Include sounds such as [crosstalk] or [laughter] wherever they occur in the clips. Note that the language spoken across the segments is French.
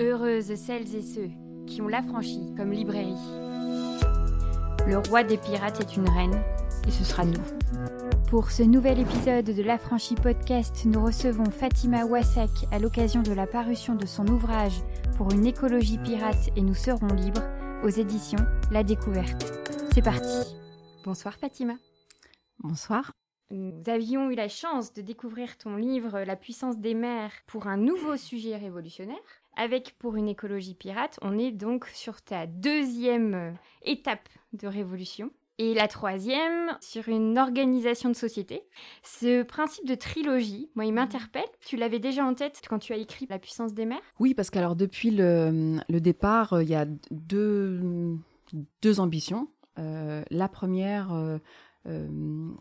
Heureuses celles et ceux qui ont l'affranchi comme librairie. Le roi des pirates est une reine, et ce sera nous. Pour ce nouvel épisode de l'Affranchi Podcast, nous recevons Fatima Wassak à l'occasion de la parution de son ouvrage Pour une écologie pirate et nous serons libres aux éditions La Découverte. C'est parti. Bonsoir Fatima. Bonsoir. Nous avions eu la chance de découvrir ton livre La puissance des mers pour un nouveau sujet révolutionnaire. Avec Pour une écologie pirate, on est donc sur ta deuxième euh, étape de révolution. Et la troisième, sur une organisation de société. Ce principe de trilogie, moi, il m'interpelle. Tu l'avais déjà en tête quand tu as écrit La puissance des mers? Oui, parce qu'alors, depuis le, départ, euh, il y a deux, ambitions. Euh, la première,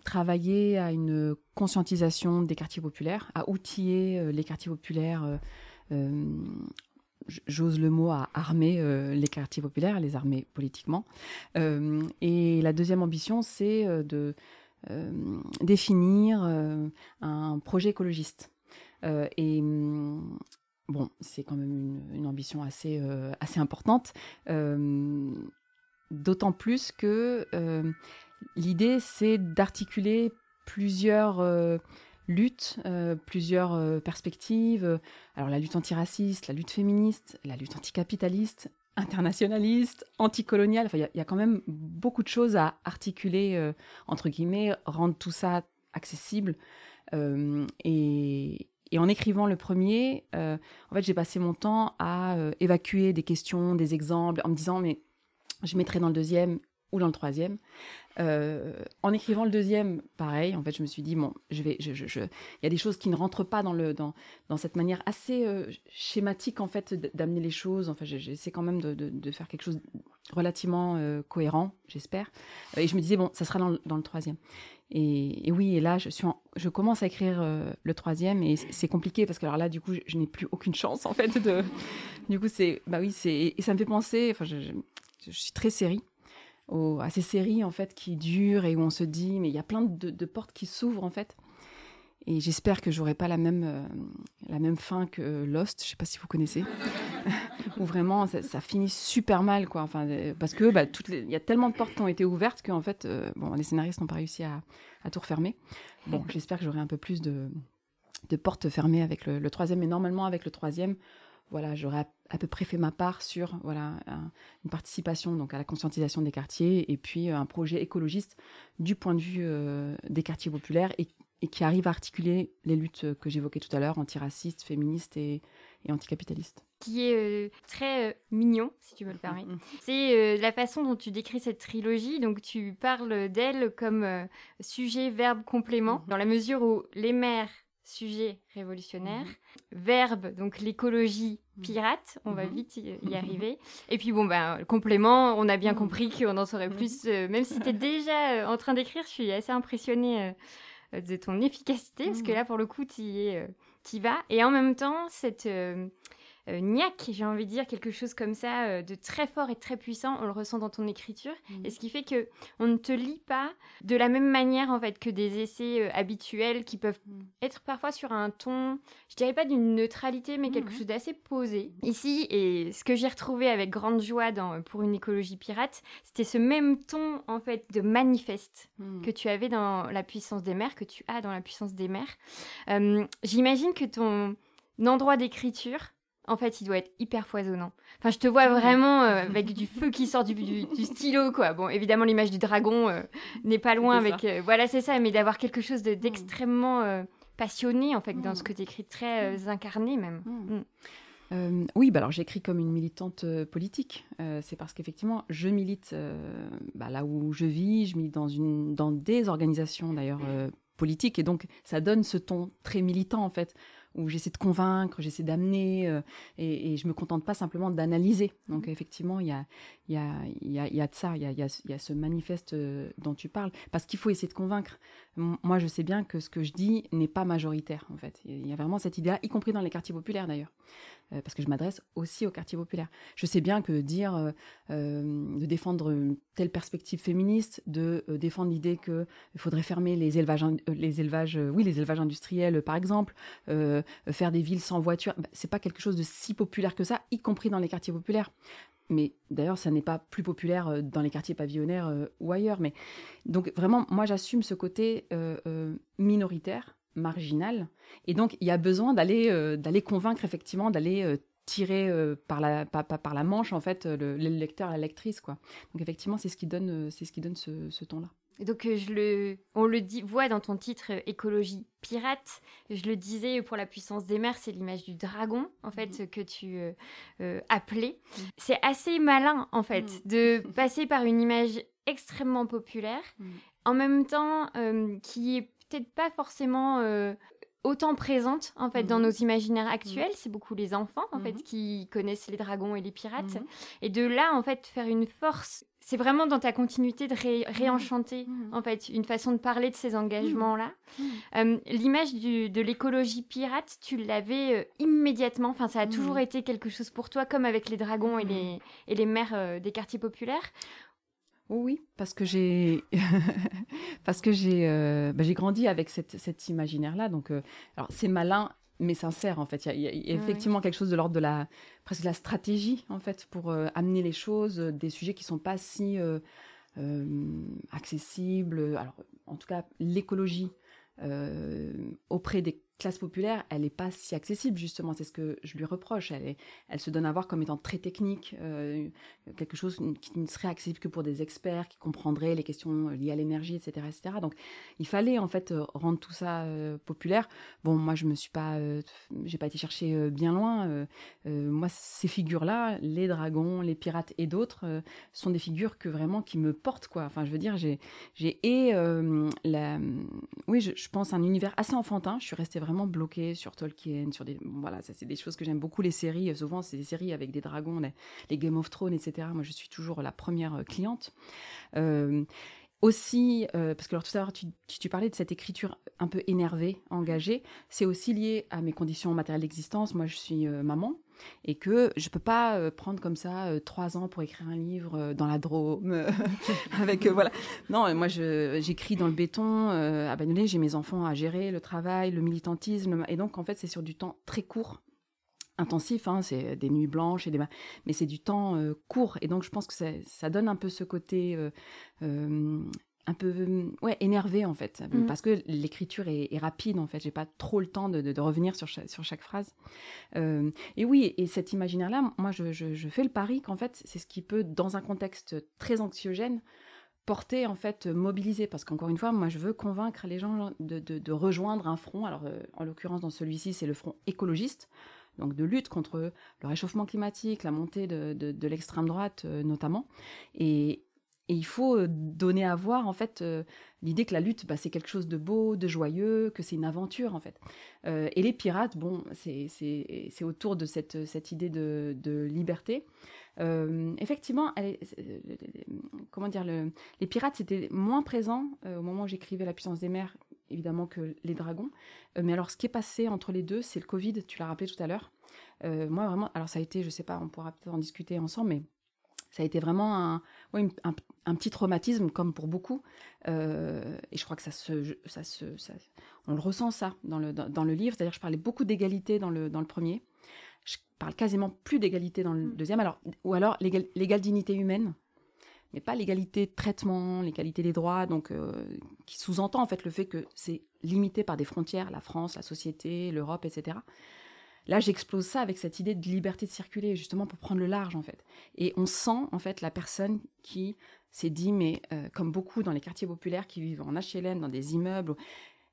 travailler à une conscientisation des quartiers populaires, à outiller les quartiers populaires, j'ose le mot, à armer euh, les quartiers populaires, les armer politiquement. Euh, et la deuxième ambition, c'est euh, de euh, définir euh, un projet écologiste. Euh, et hum, bon, c'est quand même une, une ambition assez, euh, assez importante. Euh, D'autant plus que euh, l'idée, c'est d'articuler plusieurs euh, luttes, euh, plusieurs euh, perspectives. Alors la lutte antiraciste, la lutte féministe, la lutte anticapitaliste, internationaliste, anticoloniale. Enfin, il y a- quand même beaucoup de choses à articuler, euh, entre guillemets, rendre tout ça accessible. Euh, et, et en écrivant le premier, euh, en fait, j'ai passé mon temps à euh, évacuer des questions, des exemples, en me disant, mais je mettrai dans le deuxième ou dans le troisième. Euh, en écrivant le deuxième, pareil, en fait, je me suis dit, bon, il y a des choses qui ne rentrent pas dans, cette manière assez euh, schématique, en fait, d'amener les choses. Enfin, j'essaie quand même de, faire quelque chose relativement euh, cohérent, j'espère. Et je me disais, bon, ça sera dans, le- troisième. Et, oui, et là, je, commence à écrire le troisième, et c'est compliqué, parce que alors là, du coup, je, n'ai plus aucune chance, en fait, de... Du coup, c'est... Bah oui. Et ça me fait penser... Enfin, je suis très série à ces séries en fait qui durent et où on se dit mais il y a plein de, portes qui s'ouvrent en fait. Et j'espère que j'aurai pas la même euh, la même fin que Lost je sais pas si vous connaissez. [laughs] Où vraiment ça, finit super mal quoi. Enfin euh, parce que bah, il y a tellement de portes qui ont été ouvertes qu'en fait euh, bon les scénaristes n'ont pas réussi à, à tout refermer. Bon j'espère que j'aurai un peu plus de de portes fermées avec le, le troisième. Mais normalement avec le troisième voilà, j'aurais à, à peu près fait ma part sur voilà un- une participation donc à la conscientisation des quartiers et puis euh, un projet écologiste du point de vue euh, des quartiers populaires et, et qui arrive à articuler les luttes que j'évoquais tout à l'heure, antiracistes, féministes et, et anticapitalistes. qui est euh, très euh, mignon, si tu me le permets. C'est euh, la façon dont tu décris cette trilogie. Donc, tu parles d'elle comme sujet, verbe, complément, Mhm. dans la mesure où les mers, sujet révolutionnaire, verbe, donc l'écologie Mhm. pirate, on va Mhm. vite y, y [laughs] arriver. Et puis, bon, ben, le complément, on a bien Mhm. compris qu'on en saurait Mhm. plus. euh, même si tu es déjà euh, en train d'écrire, je suis assez impressionnée euh, de ton efficacité, parce que Mhm. là, pour le coup, tu y euh, t'y vas. Et en même temps, cette euh, niaque, j'ai envie de dire, quelque chose comme ça, euh, de très fort et très puissant, on le ressent dans ton écriture. Mhm. Et ce qui fait que on ne te lit pas de la même manière, en fait, que des essais euh, habituels qui peuvent Mhm. être parfois sur un ton, je dirais pas d'une neutralité, mais quelque Mhm. chose d'assez posé. Ici, et ce que j'ai retrouvé avec grande joie dans euh, Pour une écologie pirate, c'était ce même ton, en fait, de manifeste que tu avais dans La puissance des mers, que tu as dans La puissance des mers. J'imagine que ton endroit d'écriture, en fait, il doit être hyper foisonnant. Enfin, je te vois vraiment euh, [laughs] avec du feu qui sort du, du- du stylo, quoi. Bon, évidemment, l'image du dragon euh, n'est pas loin avec... euh, voilà, c'est ça, mais d'avoir quelque chose Mm. de- d'extrêmement passionné, en fait, dans Mm. ce que tu écris, très incarné même. Mm. Oui, bah alors j'écris comme une militante politique. C'est parce qu'effectivement, je milite bah, là où je vis, je milite dans, une, dans des organisations d'ailleurs politiques, et donc ça donne ce ton très militant en fait, où j'essaie de convaincre, j'essaie d'amener, euh, et, et je me contente pas simplement d'analyser. Donc effectivement, il y a, il y, a, il y, a, y a de ça, il y a, y a, il y a ce manifeste euh, dont tu parles, parce qu'il faut essayer de convaincre. Moi, je sais bien que ce que je dis n'est pas majoritaire en fait. Il y a vraiment cette idée-là, y compris dans les quartiers populaires d'ailleurs. Parce que je m'adresse aussi au quartier populaire. Je sais bien que dire de défendre telle perspective féministe, de défendre l'idée qu'il faudrait fermer les élevages, les élevages, oui, les élevages industriels, par exemple, faire des villes sans voiture, bah, c'est pas quelque chose de si populaire que ça, y compris dans les quartiers populaires mais d'ailleurs, ça n'est pas plus populaire euh, dans les quartiers pavillonnaires euh, ou ailleurs. Mais donc vraiment, moi, j'assume ce côté euh, minoritaire, marginal, et donc il y a besoin d'aller d'aller convaincre effectivement, d'aller tirer par la par, la manche en fait le, le lecteur, la lectrice quoi. Donc effectivement, c'est ce qui donne c'est ce qui donne ce, ce ton là. Donc euh, je le, on le dit, voit dans ton titre euh, écologie pirate. Je le disais pour la puissance des mers, c'est l'image du dragon en fait mhm. que tu euh, appelais. Mhm. C'est assez malin en fait mhm. de [laughs] passer par une image extrêmement populaire, en même temps qui est peut-être pas forcément autant présente en fait dans nos imaginaires actuels. C'est beaucoup les enfants en fait qui connaissent les dragons et les pirates. Et de là en fait faire une force c'est vraiment dans ta continuité de réenchanter, en fait, une façon de parler de ces engagements-là. Mmh. Euh, l'image de l'écologie pirate, tu l'avais euh, immédiatement, enfin, ça a toujours été quelque chose pour toi, comme avec les dragons et les, et les mères euh, des quartiers populaires. Oui, parce que j'ai [laughs] parce que j'ai bah, j'ai grandi avec cette, cet imaginaire-là. Donc, alors c'est malin mais sincère en fait. Il y a, effectivement quelque chose de l'ordre de la presque de la stratégie en fait pour euh, amener les choses, euh, des sujets qui sont pas si euh, accessibles. Alors en tout cas l'écologie auprès des classe populaire, elle n'est pas si accessible, justement. C'est ce que je lui reproche. Elle, se donne à voir comme étant très technique, euh, quelque chose qui ne serait accessible que pour des experts qui comprendraient les questions liées à l'énergie, etc., etc. Donc, il fallait, en fait, euh, rendre tout ça euh, populaire. Bon, moi, je me suis pas, j'ai pas été chercher bien loin. moi, ces figures-là, les dragons, les pirates et d'autres, sont des figures que vraiment qui me portent, quoi. Enfin, je veux dire, j'ai, j'ai et la, oui, je, je pense un univers assez enfantin. Je suis restée vraiment vraiment bloqué sur Tolkien, sur des voilà, ça c'est des choses que j'aime beaucoup les séries. Souvent c'est des séries avec des dragons, les, Game of Thrones, etc. Moi je suis toujours la première euh, cliente. Euh, aussi, euh, parce que alors tout à l'heure tu, tu, parlais de cette écriture un peu énervée, engagée, c'est aussi lié à mes conditions matérielles d'existence. Moi je suis maman, et que je peux pas euh, prendre comme ça euh, trois ans pour écrire un livre euh, dans la Drôme [laughs] avec voilà. Non moi j'écris dans le béton à Bagnolet j'ai mes enfants à gérer le travail le militantisme et donc en fait c'est sur du temps très court intensif, hein, c'est des nuits blanches et des mais c'est du temps court et donc je pense que ça, ça donne un peu ce côté un peu ouais énervé en fait. Mmh. parce que l'écriture est, rapide en fait. J'ai pas trop le temps de, revenir sur chaque, sur chaque phrase. Euh, et oui et cet imaginaire là moi je, fais le pari qu'en fait c'est ce qui peut dans un contexte très anxiogène porter en fait mobiliser. Parce qu'encore une fois moi je veux convaincre les gens de, rejoindre un front. Alors euh, en l'occurrence dans celui-ci c'est le front écologiste. Donc de lutte contre le réchauffement climatique, la montée de, l'extrême droite euh, notamment. Et, et il faut euh, donner à voir, en fait, euh, l'idée que la lutte, bah, c'est quelque chose de beau, de joyeux, que c'est une aventure, en fait. Euh, et les pirates, bon, c'est autour de cette, cette idée de, liberté. effectivement, elle comment dire, le, les pirates, c'était moins présent au moment où j'écrivais La puissance des mers, évidemment, que les dragons. mais alors, ce qui est passé entre les deux, c'est le Covid, tu l'as rappelé tout à l'heure. moi, vraiment, alors ça a été, je sais pas, on pourra peut-être en discuter ensemble, mais ça a été vraiment un, un, petit traumatisme, comme pour beaucoup. Euh, et je crois que ça se, ça se, on le ressent ça dans le, dans, le livre. C'est-à-dire, je parlais beaucoup d'égalité dans le, dans le premier. Je parle quasiment plus d'égalité dans le mm. deuxième. Alors, ou alors l'égale dignité humaine, mais pas l'égalité de traitement, l'égalité des droits, donc euh, qui sous-entend en fait le fait que c'est limité par des frontières, la France, la société, l'Europe, etc. Là, j'explose ça avec cette idée de liberté de circuler, justement pour prendre le large, en fait. Et on sent, en fait, la personne qui s'est dit, mais euh, comme beaucoup dans les quartiers populaires qui vivent en HLM, dans des immeubles,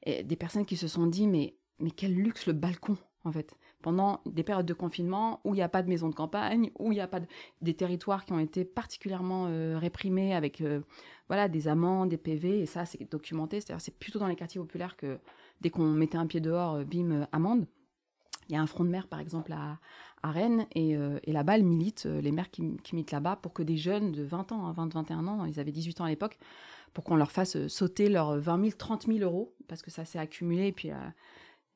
et des personnes qui se sont dit, mais, mais quel luxe le balcon, en fait. Pendant des périodes de confinement où il n'y a pas de maison de campagne, où il n'y a pas de, des territoires qui ont été particulièrement euh, réprimés avec euh, voilà des amendes, des PV, et ça, c'est documenté. C'est-à-dire, c'est plutôt dans les quartiers populaires que dès qu'on mettait un pied dehors, bim, amende. Il y a un front de mer, par exemple, à, Rennes, et, euh, et là-bas, militent, euh, les maires qui, militent là-bas, pour que des jeunes de 20 ans, 20-21 hein, ans, ils avaient 18 ans à l'époque, pour qu'on leur fasse euh, sauter leurs 20 000, 30 000 euros, parce que ça s'est accumulé, et puis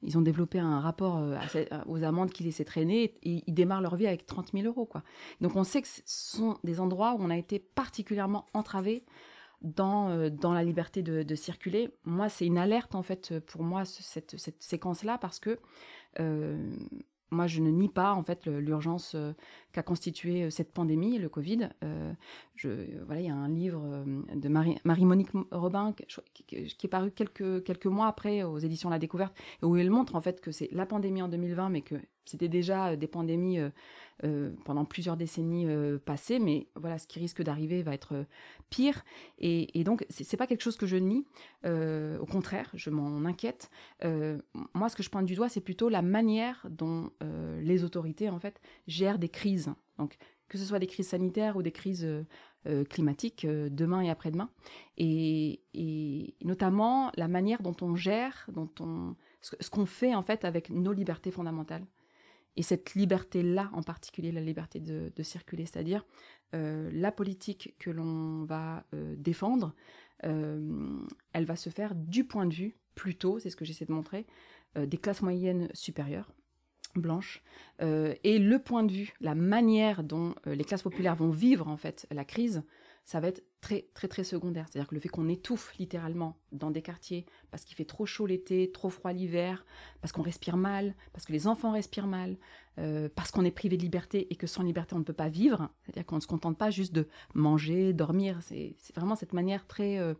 ils ont développé un rapport aux amendes qui laissaient traîner et ils démarrent leur vie avec 30 000 euros. Quoi. Donc on sait que ce sont des endroits où on a été particulièrement entravé dans, dans la liberté de, circuler. Moi, c'est une alerte en fait pour moi cette, séquence-là parce que moi, je ne nie pas en fait l'urgence euh, qu'a constitué euh, cette pandémie, le Covid. Euh, voilà, il y a un livre de Marie-Monique Robin qui, qui, est paru quelques, quelques mois après aux éditions La Découverte, où elle montre en fait que c'est la pandémie en 2020, mais que c'était déjà des pandémies euh, pendant plusieurs décennies euh, passées, mais voilà, ce qui risque d'arriver va être euh, pire. Et, et donc, c'est pas quelque chose que je nie. au contraire, je m'en inquiète. moi, ce que je pointe du doigt, c'est plutôt la manière dont les autorités, en fait, gèrent des crises. Donc, que ce soit des crises sanitaires ou des crises climatiques demain et après-demain, et, notamment la manière dont on gère, dont on, ce qu'on fait en fait avec nos libertés fondamentales. Et cette liberté-là, en particulier la liberté de, circuler, c'est-à-dire euh, la politique que l'on va euh, défendre, euh, elle va se faire du point de vue, plutôt, c'est ce que j'essaie de montrer, des classes moyennes supérieures, blanches, et le point de vue, la manière dont les classes populaires vont vivre en fait la crise, ça va être très très très secondaire. C'est-à-dire que le fait qu'on étouffe littéralement dans des quartiers parce qu'il fait trop chaud l'été, trop froid l'hiver, parce qu'on respire mal, parce que les enfants respirent mal, euh, parce qu'on est privé de liberté et que sans liberté on ne peut pas vivre. C'est-à-dire qu'on ne se contente pas juste de manger, dormir. C'est vraiment cette manière très euh,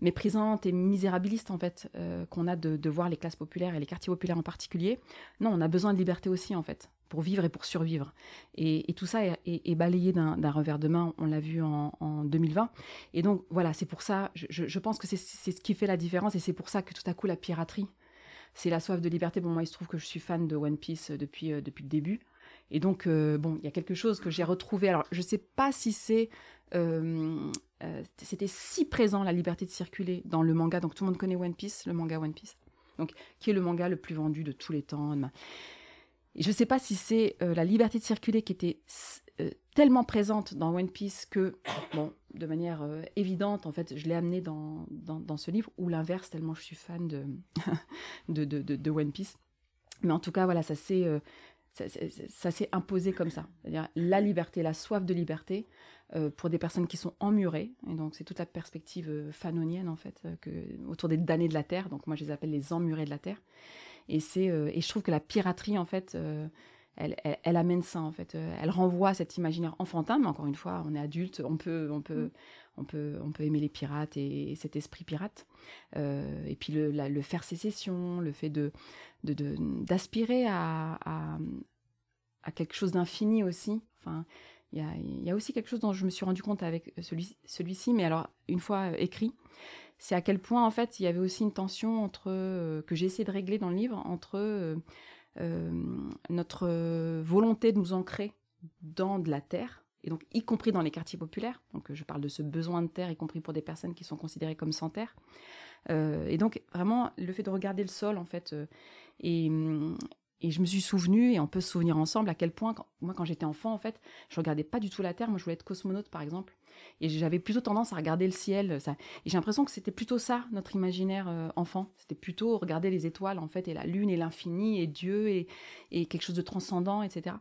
méprisante et misérabiliste en fait euh, qu'on a de, voir les classes populaires et les quartiers populaires en particulier. Non, on a besoin de liberté aussi en fait pour vivre et pour survivre. Et, tout ça est, balayé d'un revers de main, on l'a vu en, 2020. Et donc voilà, c'est pour ça, je, pense que c'est ce qui fait la différence et c'est pour ça que tout à coup la piraterie, c'est la soif de liberté. Bon, moi, il se trouve que je suis fan de One Piece depuis, euh, depuis le début. Et donc, euh, bon, il y a quelque chose que j'ai retrouvé. Alors, je ne sais pas si c'est... Euh, c'était si présent, la liberté de circuler, dans le manga. Donc, tout le monde connaît One Piece, le manga One Piece. Donc, qui est le manga le plus vendu de tous les temps je ne sais pas si c'est euh, la liberté de circuler qui était euh, tellement présente dans One Piece que, bon, de manière euh, évidente, en fait, je l'ai amené dans, dans, ce livre, ou l'inverse, tellement je suis fan [laughs] de, de, de, One Piece. Mais en tout cas, voilà, ça s'est ça, s'est imposé comme ça. C'est-à-dire la liberté, la soif de liberté pour des personnes qui sont emmurées. Et donc, c'est toute la perspective fanonienne, en fait, que, autour des damnés de la Terre. Donc, moi, je les appelle les emmurés de la Terre. Et c'est euh, et je trouve que la piraterie en fait euh, elle, elle, amène ça en fait. Euh, elle renvoie cet imaginaire enfantin, mais encore une fois, on est adulte, on peut, on peut, mm. On peut, on peut aimer les pirates et, cet esprit pirate. et puis le, faire sécession, le fait de, d'aspirer à, à, quelque chose d'infini aussi. Enfin, il y a, y a, aussi quelque chose dont je me suis rendu compte avec celui, celui-ci, mais alors une fois écrit, c'est à quel point en fait il y avait aussi une tension entre euh, que j'ai essayé de régler dans le livre entre euh, euh, notre volonté de nous ancrer dans de la terre et donc y compris dans les quartiers populaires. Donc je parle de ce besoin de terre, y compris pour des personnes qui sont considérées comme sans terre. et donc vraiment le fait de regarder le sol en fait et, et je me suis souvenu, et on peut se souvenir ensemble, à quel point, moi, quand j'étais enfant, en fait, je regardais pas du tout la Terre. Moi, je voulais être cosmonaute, par exemple. Et j'avais plutôt tendance à regarder le ciel. Et j'ai l'impression que c'était plutôt ça, notre imaginaire euh, enfant. C'était plutôt regarder les étoiles, en fait, et la lune, et l'infini, et Dieu, et, et, quelque chose de transcendant, etc.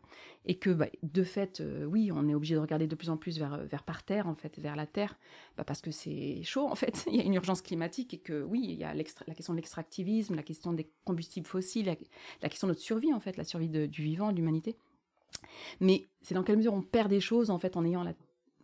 Et que, bah, de fait, euh, oui, on est obligé de regarder de plus en plus vers, vers par terre, en fait, vers la Terre, bah, parce que c'est chaud, en fait. [laughs] il y a une urgence climatique, et que, oui, il y a la question de l'extractivisme, la question des combustibles fossiles, la question de notre survie, en fait, la survie du vivant, de l'humanité. Mais c'est dans quelle mesure on perd des choses, en fait, en ayant la,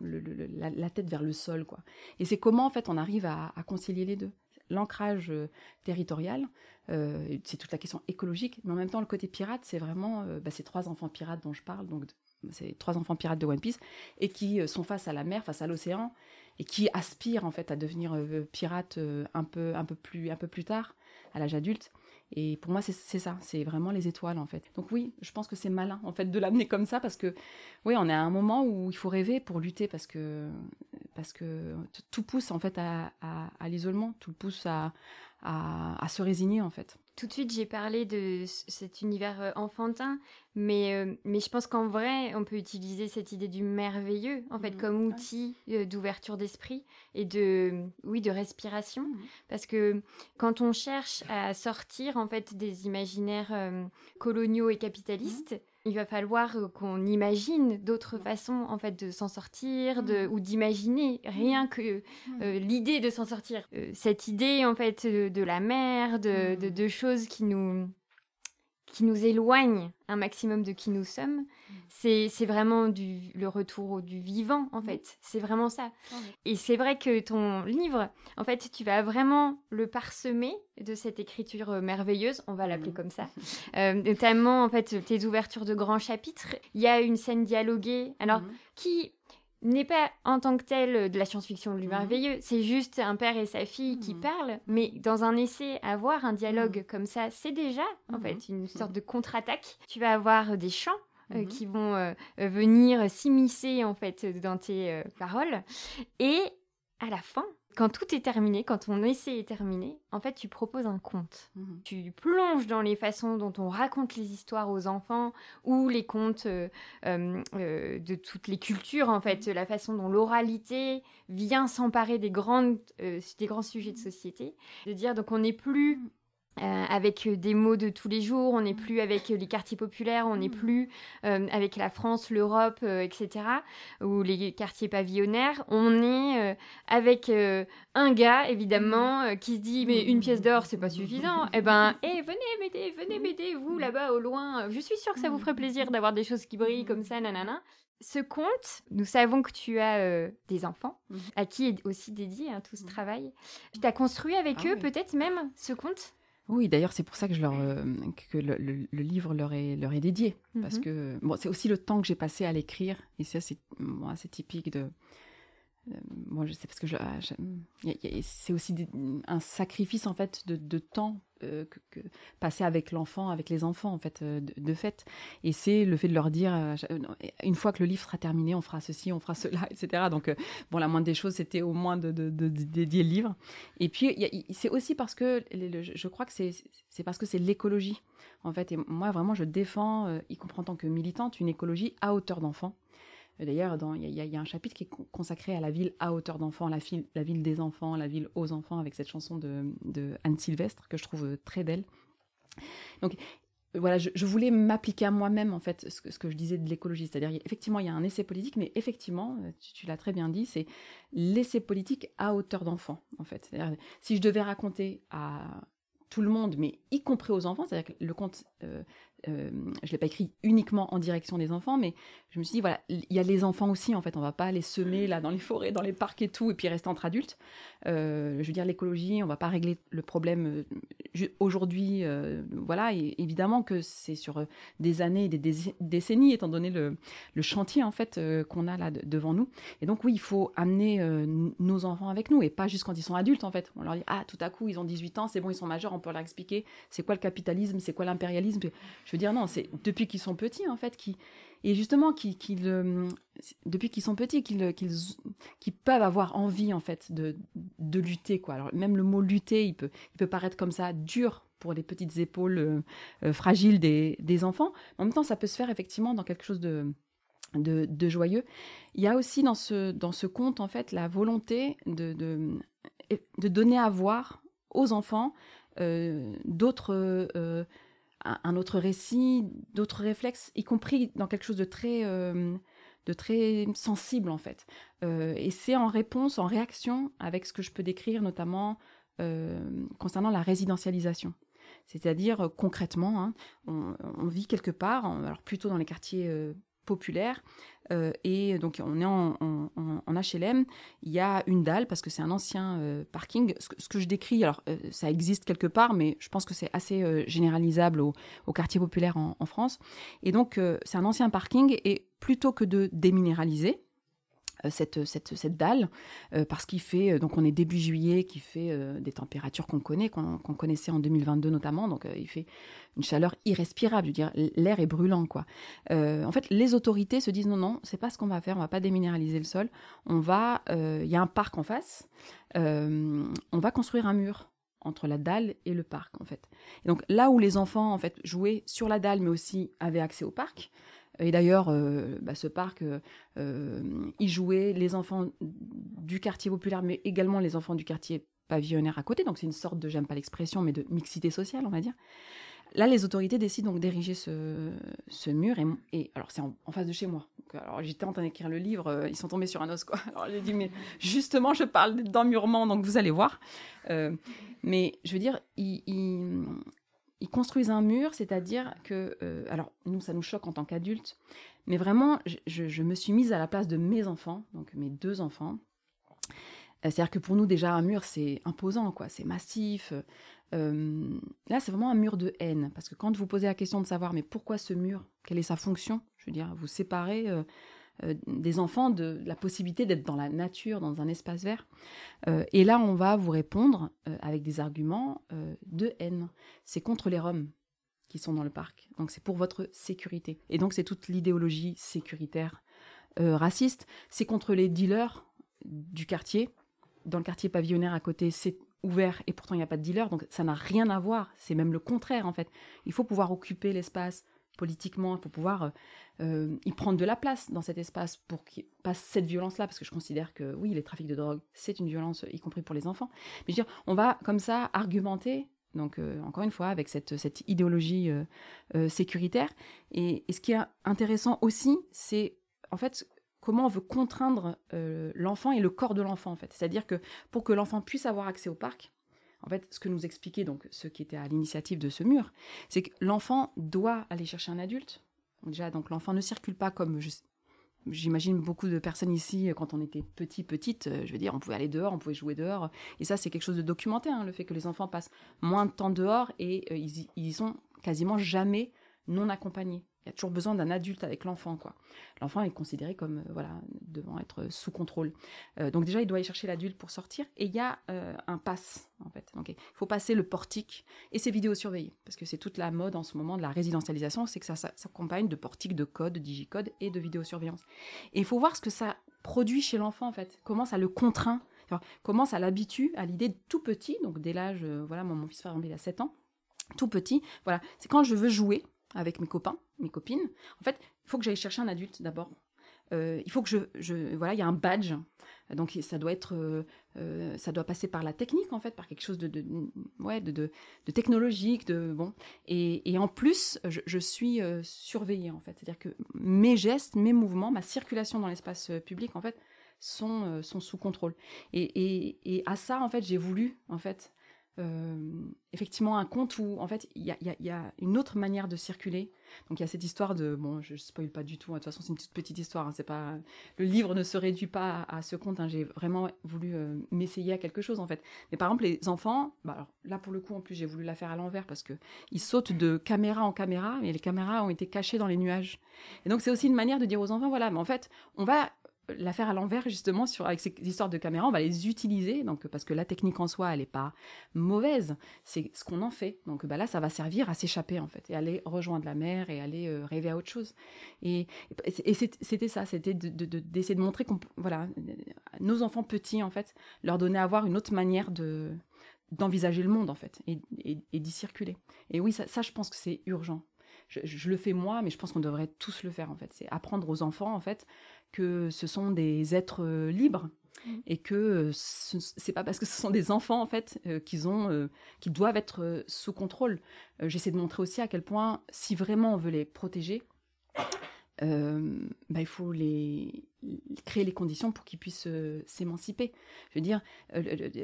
la, tête vers le sol, quoi. Et c'est comment, en fait, on arrive à, concilier les deux. L'ancrage euh, territorial, euh, c'est toute la question écologique, mais en même temps, le côté pirate, c'est vraiment euh, bah, ces trois enfants pirates dont je parle, donc ces trois enfants pirates de One Piece, et qui sont face à la mer, face à l'océan, et qui aspirent en fait à devenir pirates un peu, un peu plus, un peu plus tard, à l'âge adulte. Et pour moi, c'est ça, c'est vraiment les étoiles en fait. Donc oui, je pense que c'est malin en fait de l'amener comme ça parce que oui, on est à un moment où il faut rêver pour lutter parce que parce que tout pousse en fait à, à, l'isolement, tout pousse à, à, se résigner en fait. Tout de suite, j'ai parlé de cet univers euh, enfantin, mais, euh, mais je pense qu'en vrai, on peut utiliser cette idée du merveilleux, en fait, mmh. comme outil euh, d'ouverture d'esprit et de, oui, de respiration. Mmh. Parce que quand on cherche à sortir, en fait, des imaginaires coloniaux et capitalistes, mmh il va falloir euh, qu'on imagine d'autres façons en fait de s'en sortir de, ou d'imaginer rien que euh, l'idée de s'en sortir. Euh, cette idée en fait de, la mer de, de, choses qui nous qui nous éloigne un maximum de qui nous sommes, mm. c'est vraiment du, le retour du vivant, en mm. fait. C'est vraiment ça. Et c'est vrai que ton livre, en fait, tu vas vraiment le parsemer de cette écriture euh, merveilleuse, on va l'appeler mm. comme ça. Euh, notamment, en fait, tes ouvertures de grands chapitres. Il y a une scène dialoguée, alors, qui n'est pas en tant que tel euh, de la science-fiction du mhm. merveilleux, c'est juste un père et sa fille qui mhm. parlent, mais dans un essai, avoir un dialogue mhm. comme ça, c'est déjà en fait une sorte de contre-attaque. Tu vas avoir des chants euh, qui vont euh, venir s'immiscer en fait dans tes paroles et à la fin, quand tout est terminé, quand ton essai est terminé, en fait, tu proposes un conte. Mhm. Tu plonges dans les façons dont on raconte les histoires aux enfants ou les contes euh, euh, euh, de toutes les cultures, en fait, la façon dont l'oralité vient s'emparer des, grandes, des grands sujets de société. De dire, donc, on n'est plus euh, avec euh, des mots de tous les jours, on n'est plus avec euh, les quartiers populaires, on n'est mm. plus avec la France, l'Europe, etc., ou les quartiers pavillonnaires. On est avec un gars, évidemment, mm. qui se dit mais une pièce d'or, c'est pas suffisant. Eh ben, [laughs] eh, venez m'aider, venez m'aider, vous là-bas au loin. Je suis sûre que ça vous ferait plaisir d'avoir des choses qui brillent comme ça, nanana. Ce conte, nous savons que tu as des enfants, mm. à qui est aussi dédié hein, tout ce travail. Tu as construit avec ah eux peut-être même ce conte? Oui, d'ailleurs, c'est pour ça que, je leur, euh, que le, le, livre leur est, leur est dédié. Parce mhm. que bon, c'est aussi le temps que j'ai passé à l'écrire. Et ça, c'est bon, typique de, euh, moi, je sais parce que ah, c'est aussi un sacrifice en fait de, de temps euh, passer avec l'enfant, avec les enfants en fait euh, de, fait. Et c'est le fait de leur dire une fois que le livre sera terminé, on fera ceci, on fera cela, [laughs] etc. Donc bon, la moindre des choses, c'était au moins de, dédier le livre. Et puis c'est aussi parce que je crois que c'est parce que c'est l'écologie en fait. Et moi vraiment, je défends, y compris en tant que militante, une écologie à hauteur d'enfant. D'ailleurs, il y, a un chapitre qui est consacré à la ville à hauteur d'enfants, la, ville des enfants, la ville aux enfants, avec cette chanson de, Anne Sylvestre que je trouve euh, très belle. Donc voilà, je, voulais m'appliquer à moi-même en fait ce que, je disais de l'écologie, c'est-à-dire effectivement il y a un essai politique, mais effectivement, euh, tu, l'as très bien dit, c'est l'essai politique à hauteur d'enfant en fait. C'est-à-dire si je devais raconter à tout le monde, mais y compris aux enfants, c'est-à-dire que le conte euh, euh, je l'ai pas écrit uniquement en direction des enfants, mais je me suis dit voilà, il y a les enfants aussi en fait, on va pas les semer là dans les forêts, dans les parcs et tout, et puis rester entre adultes. Euh, je veux dire l'écologie, on va pas régler le problème euh, aujourd'hui, voilà. Et évidemment que c'est sur des années, des, décennies, étant donné le, chantier en fait qu'on a là devant nous. Et donc oui, il faut amener nos enfants avec nous et pas juste quand ils sont adultes en fait. On leur dit ah tout à coup ils ont 18 ans, c'est bon ils sont majeurs, on peut leur expliquer c'est quoi le capitalisme, c'est quoi l'impérialisme. Je veux dire, non, c'est depuis qu'ils sont petits, en fait, qui et justement, qui, depuis qu'ils sont petits, qu'ils qu'ils peuvent avoir envie, en fait, de, de lutter, quoi. Alors, même le mot lutter, il peut, il peut paraître comme ça dur pour les petites épaules euh, euh, fragiles des, des enfants. En même temps, ça peut se faire effectivement dans quelque chose de, de, de, joyeux. Il y a aussi dans ce, dans ce conte, en fait, la volonté de, de, de donner à voir aux enfants euh, d'autres un, autre récit, d'autres réflexes, y compris dans quelque chose de très, euh, de très sensible en fait. Euh, et c'est en réponse, en réaction avec ce que je peux décrire notamment euh, concernant la résidentialisation. C'est-à-dire concrètement, hein, on, on, vit quelque part, alors plutôt dans les quartiers populaire. Euh, et donc, on est en, HLM. Il y a une dalle parce que c'est un ancien euh, parking. Ce que, je décris, alors, euh, ça existe quelque part, mais je pense que c'est assez généralisable au, quartier populaire en, France. Et donc, c'est un ancien parking. Et plutôt que de déminéraliser, cette, cette, dalle, euh, parce qu'il fait, euh, donc on est début juillet, qui fait des températures qu'on connaît, qu'on connaissait en 2022 notamment, donc il fait une chaleur irrespirable, je dire, l'air est brûlant, quoi. en fait, les autorités se disent non, non, c'est pas ce qu'on va faire, on va pas déminéraliser le sol, on va, il y a un parc en face, on va construire un mur entre la dalle et le parc en fait. Et donc là où les enfants en fait jouaient sur la dalle mais aussi avaient accès au parc. Et d'ailleurs, euh, bah, ce parc, euh, euh, y jouaient les enfants du quartier populaire, mais également les enfants du quartier pavillonnaire à côté. Donc c'est une sorte de, j'aime pas l'expression, mais de mixité sociale, on va dire. Là, les autorités décident donc d'ériger ce, mur. Et, alors, c'est en, face de chez moi. Alors, j'étais en train d'écrire le livre, ils sont tombés sur un os, quoi. Alors, j'ai dit, mais justement, je parle d'emmurement, donc vous allez voir. Euh, mais je veux dire, ils, ils, ils construisent un mur, c'est-à-dire que, euh, alors nous, ça nous choque en tant qu'adultes, mais vraiment, je, me suis mise à la place de mes enfants, donc mes deux enfants. Euh, c'est-à-dire que pour nous, déjà, un mur, c'est imposant, quoi, c'est massif. Euh, là, c'est vraiment un mur de haine, parce que quand vous posez la question de savoir, mais pourquoi ce mur? Quelle est sa fonction? Je veux dire, vous séparez euh, des enfants de la possibilité d'être dans la nature, dans un espace vert. Euh, et là, on va vous répondre euh, avec des arguments de haine. C'est contre les Roms qui sont dans le parc. Donc c'est pour votre sécurité. Et donc c'est toute l'idéologie sécuritaire raciste. C'est contre les dealers du quartier. Dans le quartier pavillonnaire à côté, c'est ouvert et pourtant il n'y a pas de dealers. Donc ça n'a rien à voir. C'est même le contraire en fait. Il faut pouvoir occuper l'espace politiquement, pour pouvoir euh, y prendre de la place dans cet espace pour qu'il passe cette violence-là, parce que je considère que oui, les trafics de drogue, c'est une violence, y compris pour les enfants. Mais je veux dire, on va comme ça argumenter, donc euh, encore une fois, avec cette, cette idéologie euh, euh sécuritaire. Et, et, ce qui est intéressant aussi, c'est en fait comment on veut contraindre euh, l'enfant et le corps de l'enfant, en fait. C'est-à-dire que pour que l'enfant puisse avoir accès au parc, en fait, ce que nous expliquait donc ceux qui étaient à l'initiative de ce mur, c'est que l'enfant doit aller chercher un adulte. Déjà, donc l'enfant ne circule pas comme J'imagine beaucoup de personnes ici, quand on était petit, petite, euh, je veux dire, on pouvait aller dehors, on pouvait jouer dehors. Et ça, c'est quelque chose de documenté, hein, le fait que les enfants passent moins de temps dehors et euh, ils, ils y sont quasiment jamais non accompagnés il y a toujours besoin d'un adulte avec l'enfant, quoi. L'enfant est considéré comme, euh, voilà, devant être sous contrôle. Euh, donc déjà, il doit aller chercher l'adulte pour sortir. Et il y a euh, un pass, en fait. Donc il faut passer le portique et c'est vidéosurveillé. Parce que c'est toute la mode en ce moment de la résidentialisation, c'est que ça, s'accompagne de portiques, de codes, de digicode et de vidéosurveillance. Et il faut voir ce que ça produit chez l'enfant, en fait. Comment ça le contraint, comment ça l'habitue à l'idée de tout petit, donc dès l'âge, voilà, moi, mon fils, par exemple, il a 7 ans, tout petit, voilà, c'est quand je veux jouer, avec mes copains, mes copines. En fait, il faut que j'aille chercher un adulte d'abord. Euh, il faut que je, voilà, il y a un badge, donc ça doit être, euh, euh, ça doit passer par la technique en fait, par quelque chose de, ouais, de, technologique, de bon. Et, en plus, je, suis surveillée en fait, c'est-à-dire que mes gestes, mes mouvements, ma circulation dans l'espace public en fait sont sous contrôle. Et à ça en fait, j'ai voulu en fait euh, effectivement un conte où en fait il y a, y, a, y a, une autre manière de circuler. Donc il y a cette histoire de bon, je spoil pas du tout. Hein, de toute façon, c'est une toute petite histoire. Hein, c'est pas le livre ne se réduit pas à, à ce conte. Hein, J'ai vraiment voulu euh, m'essayer à quelque chose en fait. Mais par exemple, les enfants, bah alors là pour le coup en plus j'ai voulu la faire à l'envers parce que ils sautent de caméra en caméra et les caméras ont été cachées dans les nuages. Et donc c'est aussi une manière de dire aux enfants voilà, mais en fait on va la faire à l'envers justement sur avec ces histoires de caméra on va les utiliser donc parce que la technique en soi elle est pas mauvaise c'est ce qu'on en fait. Donc bah là ça va servir à s'échapper en fait et aller rejoindre la mer et aller euh, rêver à autre chose. Et, et c'était ça c'était d'essayer de, de, de, montrer qu'on voilà nos enfants petits en fait leur donner à voir une autre manière de d'envisager le monde en fait et, et, d'y circuler. Et oui ça, je pense que c'est urgent. Je, le fais moi, mais je pense qu'on devrait tous le faire en fait. C'est apprendre aux enfants en fait que ce sont des êtres euh, libres mmh. et que euh, c'est pas parce que ce sont des enfants en fait euh, qu'ils ont euh, qu'ils doivent être euh, sous contrôle. J'essaie de montrer aussi à quel point si vraiment on veut les protéger, bah, il faut les créer les conditions pour qu'ils puissent s'émanciper. Je veux dire,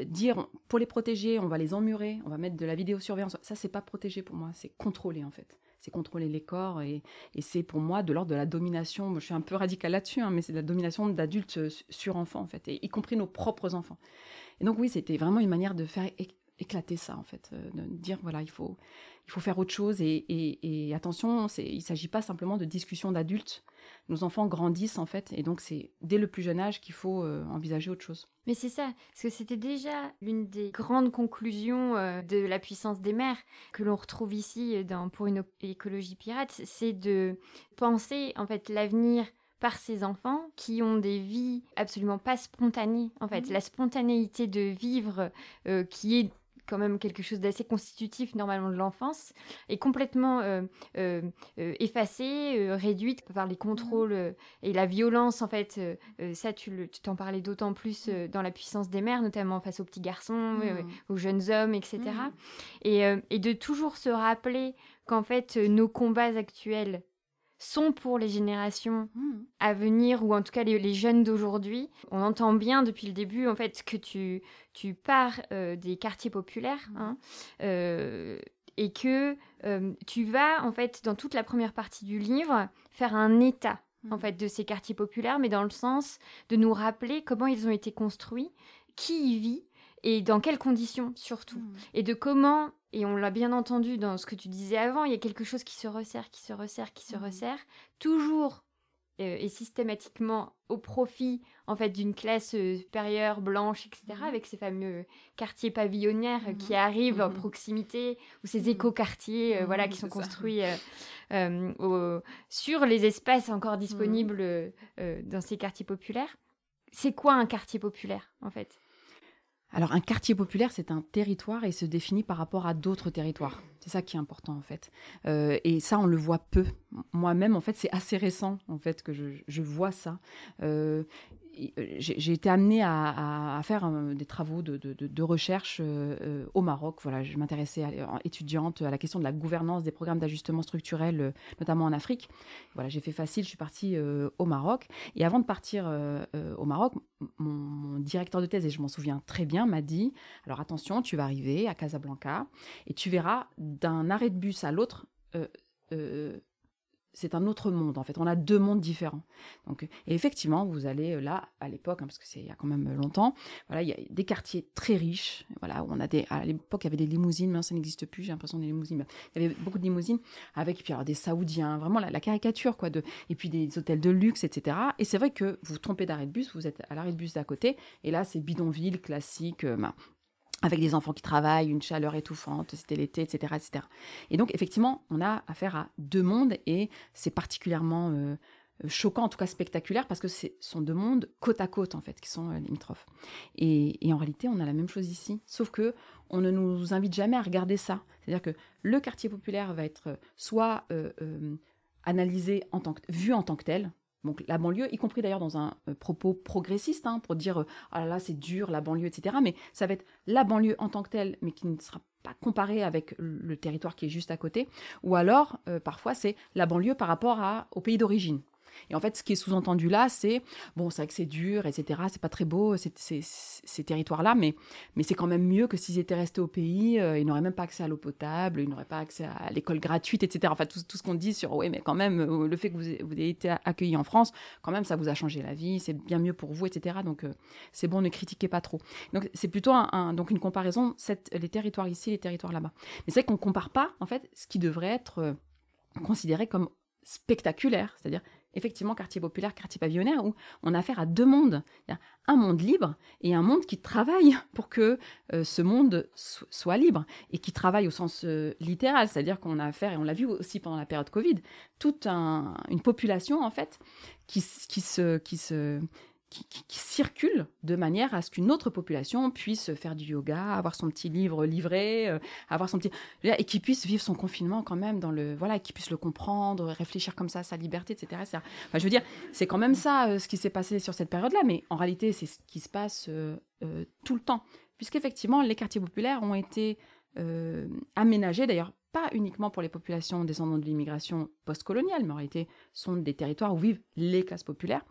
dire pour les protéger, on va les emmurer, on va mettre de la vidéosurveillance. Ça c'est pas protéger pour moi, c'est contrôler en fait c'est contrôler les corps et, c'est pour moi de l'ordre de la domination. Je suis un peu radical là-dessus, hein, mais c'est de la domination d'adultes euh, sur enfants en fait, et y compris nos propres enfants. Et donc oui, c'était vraiment une manière de faire éclater ça en fait, euh, de dire voilà il faut il faut faire autre chose et, et, et attention, il ne s'agit pas simplement de discussions d'adultes nos enfants grandissent en fait, et donc c'est dès le plus jeune âge qu'il faut euh, envisager autre chose. Mais c'est ça, parce que c'était déjà l'une des grandes conclusions euh, de la puissance des mères que l'on retrouve ici euh, dans Pour une écologie pirate, c'est de penser en fait l'avenir par ces enfants qui ont des vies absolument pas spontanées en fait, mmh. la spontanéité de vivre euh, qui est quand même quelque chose d'assez constitutif normalement de l'enfance, est complètement effacée, réduite par les contrôles et la violence en fait. ça, tu t'en parlais d'autant plus dans la puissance des mères, notamment face aux petits garçons, aux jeunes hommes, etc. Et, et de toujours se rappeler qu'en fait nos combats actuels sont pour les générations mmh. à venir, ou en tout cas les, jeunes d'aujourd'hui. On entend bien depuis le début, en fait, que tu, tu pars euh, des quartiers populaires, mmh. hein, euh, et que euh, tu vas, en fait, dans toute la première partie du livre, faire un état, en mmh. fait, de ces quartiers populaires, mais dans le sens de nous rappeler comment ils ont été construits, qui y vit, et dans quelles conditions surtout, et de comment et on l'a bien entendu dans ce que tu disais avant, il y a quelque chose qui se resserre, qui se resserre, qui se mmh. resserre, toujours euh, et systématiquement au profit en fait d'une classe euh, supérieure blanche, etc. Mmh. Avec ces fameux quartiers pavillonnaires euh, qui mmh. arrivent en proximité ou ces éco-quartiers, voilà, qui sont construits sur les espaces encore disponibles dans ces quartiers populaires. C'est quoi un quartier populaire en fait? Alors un quartier populaire, c'est un territoire et se définit par rapport à d'autres territoires. C'est ça qui est important en fait. Euh, et ça, on le voit peu. Moi-même, en fait, c'est assez récent en fait que je, vois ça. Euh, euh, j'ai été amenée à, faire euh, des travaux de, recherche euh, au Maroc. Voilà, je m'intéressais étudiante à la question de la gouvernance des programmes d'ajustement structurel, notamment en Afrique. Voilà, j'ai fait facile, je suis partie au Maroc. Et avant de partir au Maroc, mon, directeur de thèse, et je m'en souviens très bien, m'a dit alors attention, tu vas arriver à Casablanca et tu verras d'un arrêt de bus à l'autre c'est un autre monde en fait. On a deux mondes différents. Donc, et effectivement, vous allez euh, là à l'époque, hein, parce que c'est il y a quand même longtemps. Voilà, il y a des quartiers très riches. Voilà, où on a des. À l'époque, il y avait des limousines, mais ça n'existe plus. J'ai l'impression des limousines. Il y avait beaucoup de limousines avec puis alors des Saoudiens, vraiment la, caricature quoi. Et puis des hôtels de luxe, etc. Et c'est vrai que vous, trompez d'arrêt de bus, vous êtes à l'arrêt de bus d'à côté, et là c'est bidonville classique. Euh, ben, avec des enfants qui travaillent, une chaleur étouffante, c'était l'été, etc., etc. Et donc, effectivement, on a affaire à deux mondes et c'est particulièrement euh, choquant, en tout cas spectaculaire, parce que ce sont deux mondes côte à côte, en fait, qui sont euh, limitrophes. Et, en réalité, on a la même chose ici, sauf que on ne nous invite jamais à regarder ça. C'est-à-dire que le quartier populaire va être soit euh, analysé en tant que, vu en tant que tel, donc la banlieue, y compris d'ailleurs dans un euh, propos progressiste, hein, pour dire ah là là c'est dur la banlieue, etc. Mais ça va être la banlieue en tant que telle, mais qui ne sera pas comparée avec le territoire qui est juste à côté. Ou alors euh, parfois c'est la banlieue par rapport au pays d'origine. Et en fait, ce qui est sous-entendu là, c'est bon, c'est vrai que c'est dur, etc. C'est pas très beau ces territoires-là, mais mais c'est quand même mieux que s'ils étaient restés au pays. Euh, ils n'auraient même pas accès à l'eau potable, ils n'auraient pas accès à l'école gratuite, etc. Enfin, tout, tout ce qu'on dit sur oui, mais quand même, euh, le fait que vous, vous ayez été accueillis en France, quand même, ça vous a changé la vie, c'est bien mieux pour vous, etc. Donc euh, c'est bon, ne critiquez pas trop. Donc c'est plutôt un, donc une comparaison, les territoires ici, les territoires là-bas. Mais c'est vrai qu'on compare pas en fait ce qui devrait être considéré comme spectaculaire, c'est-à-dire effectivement quartier populaire, quartier pavillonnaire, où on a affaire à deux mondes. Un monde libre et un monde qui travaille [laughs] pour que euh, ce monde soit libre et qui travaille au sens euh, littéral, c'est-à-dire qu'on a affaire, et on l'a vu aussi pendant la période Covid, toute une population en fait qui, se, qui, circule de manière à ce qu'une autre population puisse faire du yoga, avoir son petit livre livré, euh, avoir son petit et qui puisse vivre son confinement quand même dans le voilà, qui puisse le comprendre, réfléchir comme ça à sa liberté, etc. je veux dire, c'est quand même ça euh, ce qui s'est passé sur cette période-là, mais en réalité, c'est ce qui se passe euh, tout le temps, puisqu'effectivement, les quartiers populaires ont été aménagés d'ailleurs pas uniquement pour les populations descendantes de l'immigration postcoloniale, mais en réalité sont des territoires où vivent les classes populaires,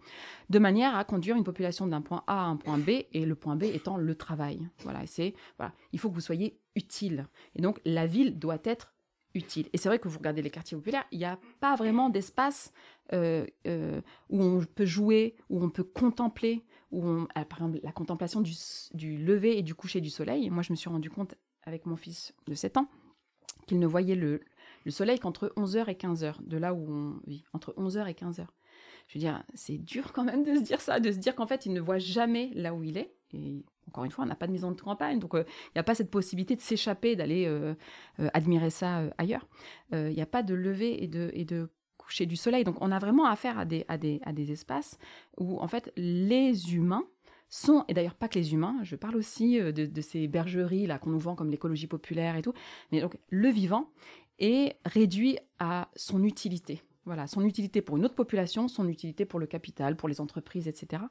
de manière à conduire une population d'un point A à un point B, et le point B étant le travail. Voilà, c'est voilà, il faut que vous soyez utile. Et donc la ville doit être utile. Et c'est vrai que vous regardez les quartiers populaires, il n'y a pas vraiment d'espace euh, euh, où on peut jouer, où on peut contempler, où euh, par exemple la contemplation du, du lever et du coucher du soleil. Moi, je me suis rendu compte avec mon fils de 7 ans qu'il ne voyait le, soleil qu'entre 11h et 15h, de là où on vit, entre 11h et 15h. Je veux dire, c'est dur quand même de se dire ça, de se dire qu'en fait, il ne voit jamais là où il est. Et encore une fois, on n'a pas de maison de campagne, donc euh, il n'y a pas cette possibilité de s'échapper, d'aller euh, euh, admirer ça ailleurs. Il n'y a pas de lever et de, et de coucher du soleil. Donc on a vraiment affaire à des, à des, à des espaces où, en fait, les humains sont, et d'ailleurs pas que les humains, je parle aussi de, de ces bergeries là qu'on nous vend comme l'écologie populaire et tout, mais donc le vivant est réduit à son utilité. Voilà, son utilité pour une autre population, son utilité pour le capital, pour les entreprises, etc.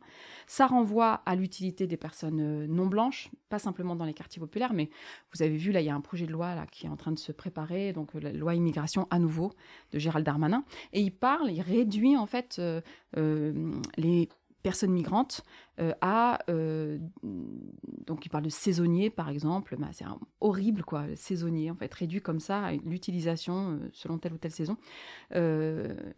Ça renvoie à l'utilité des personnes euh, non blanches, pas simplement dans les quartiers populaires, mais vous avez vu, là, il y a un projet de loi là, qui est en train de se préparer, donc euh, la loi immigration à nouveau de Gérald Darmanin, et il parle, il réduit en fait euh, les personnes migrantes euh, à euh, donc il parle de saisonnier par exemple. Bah, c'est horrible quoi saisonnier en fait réduit comme ça à l'utilisation euh, selon telle ou telle saison.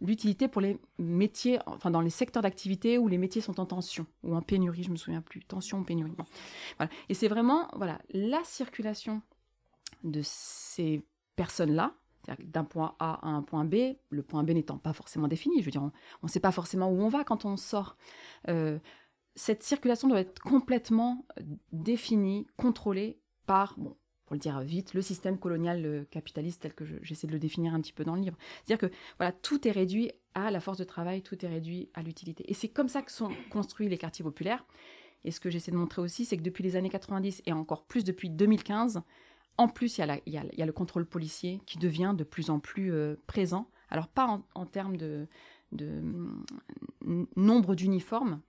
L'utilité pour les métiers enfin dans les secteurs d'activité où les métiers sont en tension ou en pénurie je me souviens plus tension pénurie. Voilà. et c'est vraiment voilà la circulation de ces personnes là d'un point A à un point B, le point B n'étant pas forcément défini. Je veux dire, on ne sait pas forcément où on va quand on sort. Euh, cette circulation doit être complètement euh, définie, contrôlée par, bon, pour le dire vite, le système colonial euh, capitaliste tel que j'essaie de le définir un petit peu dans le livre. C'est-à-dire que voilà, tout est réduit à la force de travail, tout est réduit à l'utilité. Et c'est comme ça que sont construits les quartiers populaires. Et ce que j'essaie de montrer aussi, c'est que depuis les années 90 et encore plus depuis 2015, en plus, il y, a le contrôle policier qui devient de plus en plus euh, présent. Alors pas en, termes de, nombre d'uniformes,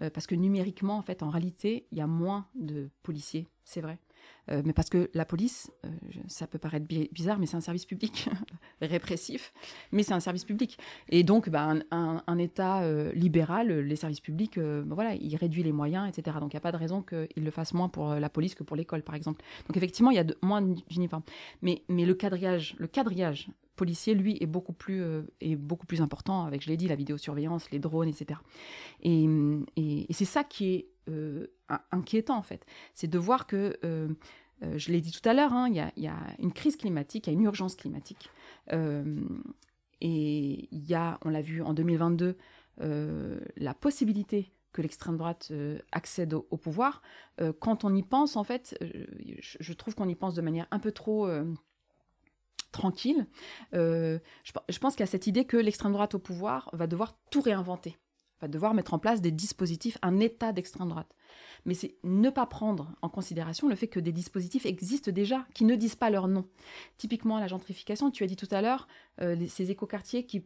euh, parce que numériquement, en fait, en réalité, il y a moins de policiers, c'est vrai. Euh, mais parce que la police, euh, ça peut paraître bizarre, mais c'est un service public [laughs] répressif, mais c'est un service public. Et donc, bah, un, État euh, libéral, les services publics, bah, voilà, il réduit les moyens, etc. Donc, il n'y a pas de raison qu'il le fasse moins pour la police que pour l'école, par exemple. Donc, effectivement, il y a moins d'uniformes. Mais, mais le quadrillage, le quadrillage policier, lui, est beaucoup plus, est beaucoup plus important, avec, je l'ai dit, la vidéosurveillance, les drones, etc. Et, et, c'est ça qui est inquiétant en fait. C'est de voir que, euh, euh, je l'ai dit tout à l'heure, hein, il y, a une crise climatique, il y a une urgence climatique. et il y a, on l'a vu en 2022, la possibilité que l'extrême droite accède au, pouvoir. quand on y pense, en fait, je, trouve qu'on y pense de manière un peu trop tranquille. je, je, pense qu'il y a cette idée que l'extrême droite au pouvoir va devoir tout réinventer devoir mettre en place des dispositifs, un état d'extrême droite. Mais c'est ne pas prendre en considération le fait que des dispositifs existent déjà, qui ne disent pas leur nom. Typiquement, la gentrification, tu as dit tout à l'heure, euh, ces écoquartiers qui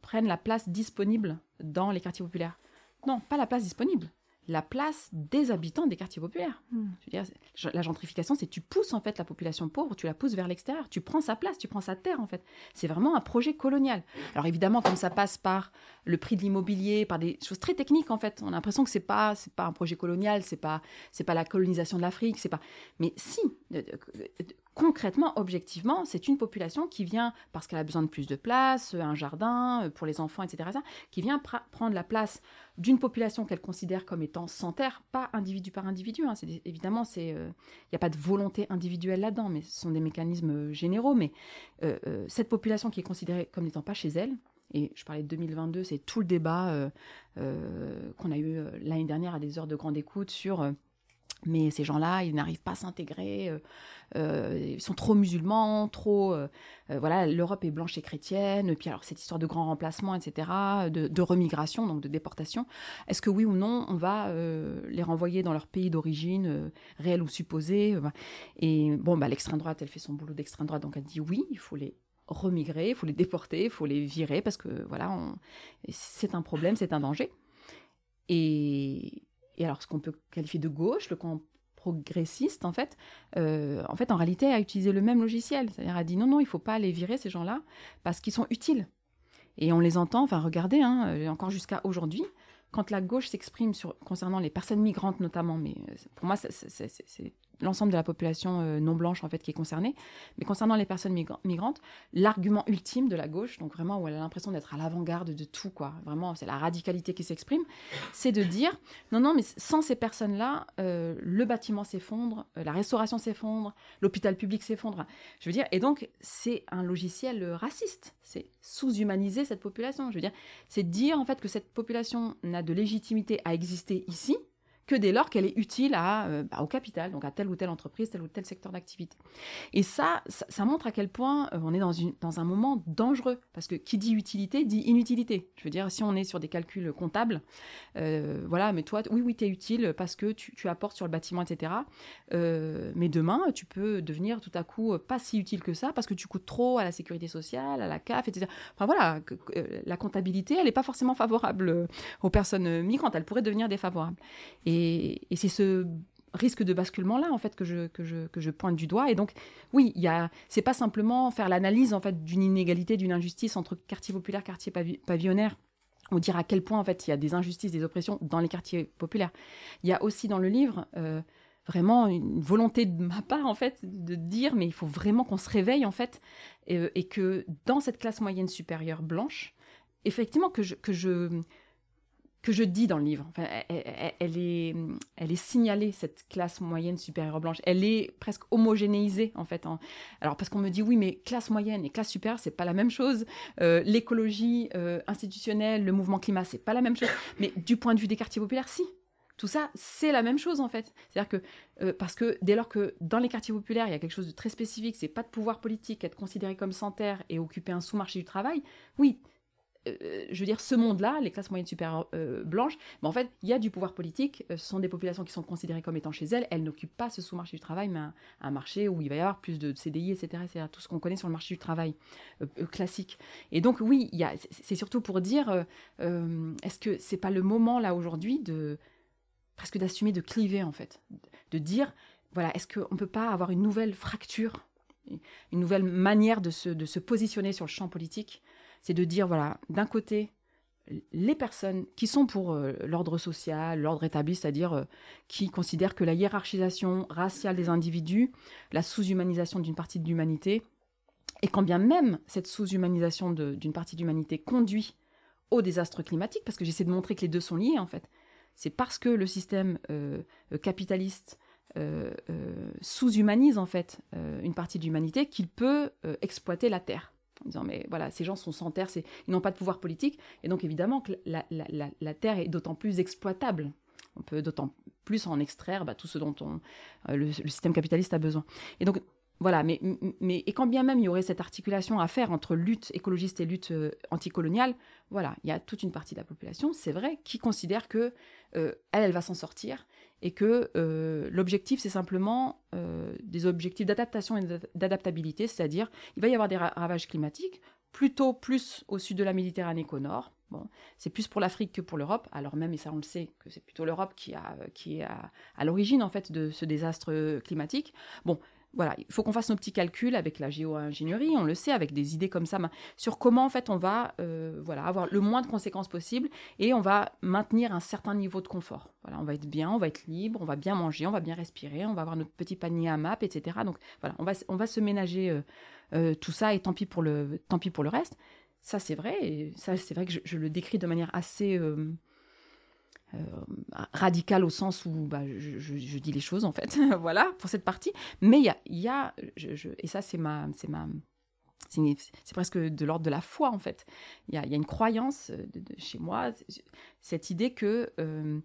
prennent la place disponible dans les quartiers populaires. Non, pas la place disponible la place des habitants des quartiers populaires. Hmm. la gentrification, c'est tu pousses en fait la population pauvre, tu la pousses vers l'extérieur, tu prends sa place, tu prends sa terre en fait. C'est vraiment un projet colonial. Alors évidemment, comme ça passe par le prix de l'immobilier, par des choses très techniques en fait, on a l'impression que c'est pas c'est pas un projet colonial, c'est pas c'est pas la colonisation de l'Afrique, c'est pas. Mais si, concrètement, objectivement, c'est une population qui vient, parce qu'elle a besoin de plus de place, un jardin pour les enfants, etc., qui vient prendre la place d'une population qu'elle considère comme étant sans terre, pas individu par individu. Hein. évidemment, il n'y euh, a pas de volonté individuelle là-dedans, mais ce sont des mécanismes euh, généraux. Mais euh, cette population qui est considérée comme n'étant pas chez elle, et je parlais de 2022, c'est tout le débat qu'on a eu l'année dernière à des heures de grande écoute sur mais ces gens-là, ils n'arrivent pas à s'intégrer, euh, euh, ils sont trop musulmans, trop... Euh, voilà, l'Europe est blanche et chrétienne, puis alors cette histoire de grand remplacement, etc., de, remigration, donc de déportation, est-ce que oui ou non, on va les renvoyer dans leur pays d'origine, réel ou supposé Et bon, bah, l'extrême droite, elle fait son boulot d'extrême droite, donc elle dit oui, il faut les remigrer, il faut les déporter, il faut les virer, parce que voilà, c'est un problème, c'est un danger. Et et alors ce qu'on peut qualifier de gauche, le camp progressiste, en fait, euh, en fait, en réalité, a utilisé le même logiciel. C'est-à-dire a dit non, non, il faut pas les virer, ces gens-là, parce qu'ils sont utiles. Et on les entend, enfin, regardez, hein, euh, encore jusqu'à aujourd'hui, quand la gauche s'exprime concernant les personnes migrantes notamment, mais euh, pour moi, c'est l'ensemble de la population euh, non blanche en fait qui est concernée. Mais concernant les personnes migrantes, l'argument ultime de la gauche, donc vraiment où elle a l'impression d'être à l'avant-garde de tout, quoi, vraiment c'est la radicalité qui s'exprime, c'est de dire non, non, mais sans ces personnes-là, euh, le bâtiment s'effondre, euh, la restauration s'effondre, l'hôpital public s'effondre. Je veux dire, et donc c'est un logiciel raciste, c'est sous-humaniser cette population. Je veux dire, c'est dire en fait que cette population n'a de légitimité à exister ici dès lors qu'elle est utile euh, bah, au capital, donc à telle ou telle entreprise, tel ou tel secteur d'activité. Et ça, ça, montre à quel point euh, on est dans, un moment dangereux, parce que qui dit utilité dit inutilité. Je veux dire, si on est sur des calculs comptables, euh, voilà, mais toi, oui, oui, tu es utile parce que tu, tu, apportes sur le bâtiment, etc. mais demain, tu peux devenir tout à coup pas si utile que ça, parce que tu coûtes trop à la sécurité sociale, à la CAF, etc. Enfin voilà, la comptabilité, elle n'est pas forcément favorable aux personnes migrantes, elle pourrait devenir défavorable. Et, c'est ce risque de basculement là en fait que je, pointe du doigt. Et donc oui il y c'est pas simplement faire l'analyse en fait d'une inégalité d'une injustice entre quartier populaire quartier pavillonnaire ou dire à quel point en fait il y a des injustices des oppressions dans les quartiers populaires. Il y a aussi dans le livre euh, vraiment une volonté de ma part en fait de dire mais il faut vraiment qu'on se réveille en fait et, et, que dans cette classe moyenne supérieure blanche effectivement que je que je dis dans le livre. Enfin, elle, est, elle est signalée, cette classe moyenne supérieure blanche. Elle est presque homogénéisée, en fait. Alors, parce qu'on me dit, oui, mais classe moyenne et classe supérieure, c'est pas la même chose. Euh, l'écologie euh, institutionnelle, le mouvement climat, c'est pas la même chose. Mais du point de vue des quartiers populaires, si. Tout ça, c'est la même chose, en fait. C'est-à-dire que, euh, parce que dès lors que dans les quartiers populaires, il y a quelque chose de très spécifique, c'est pas de pouvoir politique, être considéré comme sans terre et occuper un sous-marché du travail, oui, euh, je veux dire, ce monde-là, les classes moyennes super euh, blanches, mais en fait, il y a du pouvoir politique. Euh, ce sont des populations qui sont considérées comme étant chez elles. Elles n'occupent pas ce sous-marché du travail, mais un, marché où il va y avoir plus de CDI, etc. C'est tout ce qu'on connaît sur le marché du travail classique. Et donc, oui, c'est surtout pour dire, est-ce que c'est pas le moment là aujourd'hui de presque d'assumer, de cliver en fait, de dire, voilà, est-ce qu'on peut pas avoir une nouvelle fracture, une nouvelle manière de de se positionner sur le champ politique c'est de dire, voilà, d'un côté, les personnes qui sont pour euh, l'ordre social, l'ordre établi, c'est-à-dire euh, qui considèrent que la hiérarchisation raciale des individus, la sous-humanisation d'une partie de l'humanité, et quand bien même cette sous-humanisation d'une partie de l'humanité conduit au désastre climatique, parce que j'essaie de montrer que les deux sont liés en fait, c'est parce que le système euh, capitaliste sous-humanise en fait une partie de l'humanité qu'il peut exploiter la Terre en disant mais voilà, ces gens sont sans terre, ils n'ont pas de pouvoir politique, et donc évidemment que la, terre est d'autant plus exploitable. On peut d'autant plus en extraire bah, tout ce dont on, euh, le, système capitaliste a besoin. Et donc voilà, mais, mais et quand bien même il y aurait cette articulation à faire entre lutte écologiste et lutte euh, anticoloniale, voilà, il y a toute une partie de la population, c'est vrai, qui considère que euh, elle, elle va s'en sortir et que euh, l'objectif, c'est simplement des objectifs d'adaptation et d'adaptabilité, c'est-à-dire il va y avoir des ravages climatiques, plutôt plus au sud de la Méditerranée qu'au nord. Bon, c'est plus pour l'Afrique que pour l'Europe, alors même, et ça on le sait, que c'est plutôt l'Europe qui, a, qui est à, à l'origine en fait de ce désastre climatique. Bon, voilà, il faut qu'on fasse nos petits calculs avec la géo-ingénierie, on le sait, avec des idées comme ça, sur comment en fait on va euh, voilà, avoir le moins de conséquences possible et on va maintenir un certain niveau de confort. Voilà, on va être bien, on va être libre, on va bien manger, on va bien respirer, on va avoir notre petit panier à map, etc. Donc voilà, on va, on va se ménager euh, euh, tout ça et tant pis pour le, tant pis pour le reste. Ça c'est vrai, et ça c'est vrai que je, le décris de manière assez euh, radical au sens où bah, je, dis les choses en fait, [laughs] voilà pour cette partie. Mais il y a, y a et ça c'est ma, c'est ma, c'est presque de l'ordre de la foi en fait. Il y a, y a, une croyance de, chez moi, cette idée que, euh,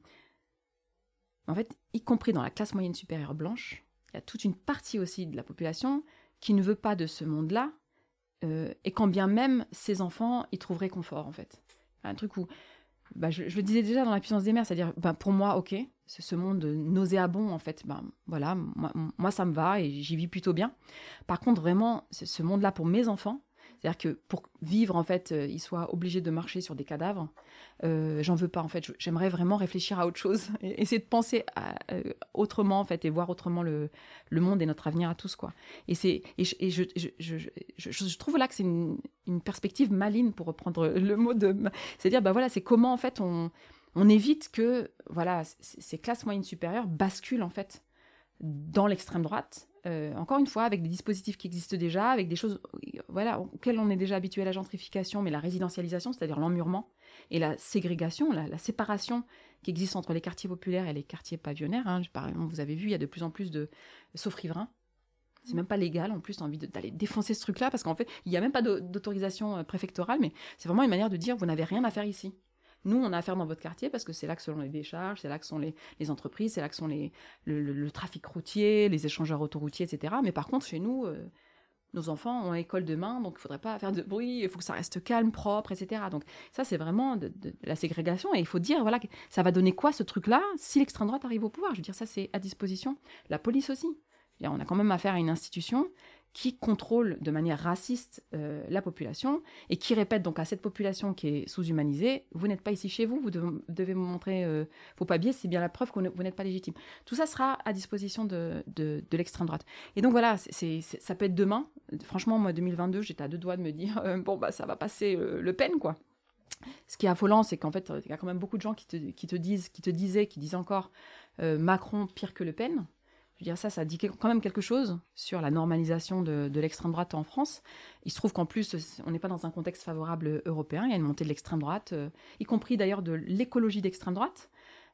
en fait, y compris dans la classe moyenne supérieure blanche, il y a toute une partie aussi de la population qui ne veut pas de ce monde-là, euh, et quand bien même ses enfants y trouveraient confort en fait. Un truc où bah, je, le disais déjà dans la puissance des mers, c'est-à-dire, bah, pour moi, ok, c'est ce monde nauséabond, en fait, ben, voilà, moi, ça me va et j'y vis plutôt bien. Par contre, vraiment, ce monde-là pour mes enfants, c'est-à-dire que pour vivre, en fait, euh, ils soient obligés de marcher sur des cadavres. Euh, j'en veux pas, en fait. J'aimerais vraiment réfléchir à autre chose, [laughs] essayer de penser euh, autrement, en fait, et voir autrement le, monde et notre avenir à tous, quoi. Et, et, je, je, je, trouve là que c'est une, une, perspective maligne, pour reprendre le mot de... C'est-à-dire, bah voilà, c'est comment, en fait, on, on évite que, voilà, ces classes moyennes supérieures basculent, en fait, dans l'extrême droite, euh, encore une fois, avec des dispositifs qui existent déjà, avec des choses voilà, auxquelles on est déjà habitué, la gentrification, mais la résidentialisation, c'est-à-dire l'emmurement, et la ségrégation, la, séparation qui existe entre les quartiers populaires et les quartiers pavillonnaires. Hein. Vous avez vu, il y a de plus en plus de sauf riverains. C'est même pas légal, en plus, envie d'aller défoncer ce truc-là, parce qu'en fait, il n'y a même pas d'autorisation euh, préfectorale, mais c'est vraiment une manière de dire, vous n'avez rien à faire ici. Nous, on a affaire dans votre quartier parce que c'est là que selon les décharges, c'est là que sont les, entreprises, c'est là que sont les, le, trafic routier, les échangeurs autoroutiers, etc. Mais par contre, chez nous, euh, nos enfants ont école demain, donc il faudrait pas faire de bruit, il faut que ça reste calme, propre, etc. Donc ça, c'est vraiment de, la ségrégation. Et il faut dire, voilà, ça va donner quoi ce truc-là si l'extrême droite arrive au pouvoir? Je veux dire, ça, c'est à disposition. La police aussi. On a quand même affaire à une institution qui contrôle de manière raciste euh, la population et qui répète donc à cette population qui est sous-humanisée, vous n'êtes pas ici chez vous, vous devez, vous montrer euh, vos papiers, c'est bien la preuve que vous n'êtes pas légitime. Tout ça sera à disposition de, de, l'extrême droite. Et donc voilà, c'est, ça peut être demain. Franchement, moi, 2022, j'étais à deux doigts de me dire, euh, bon, bah ça va passer Le Pen, quoi. Ce qui est affolant, c'est qu'en fait, il y a quand même beaucoup de gens qui te, qui te disent, qui te disaient, qui disent encore Macron pire que Le Pen. Je veux dire, ça, ça dit quand même quelque chose sur la normalisation de, l'extrême droite en France. Il se trouve qu'en plus, on n'est pas dans un contexte favorable européen. Il y a une montée de l'extrême droite, euh, y compris d'ailleurs de l'écologie d'extrême droite.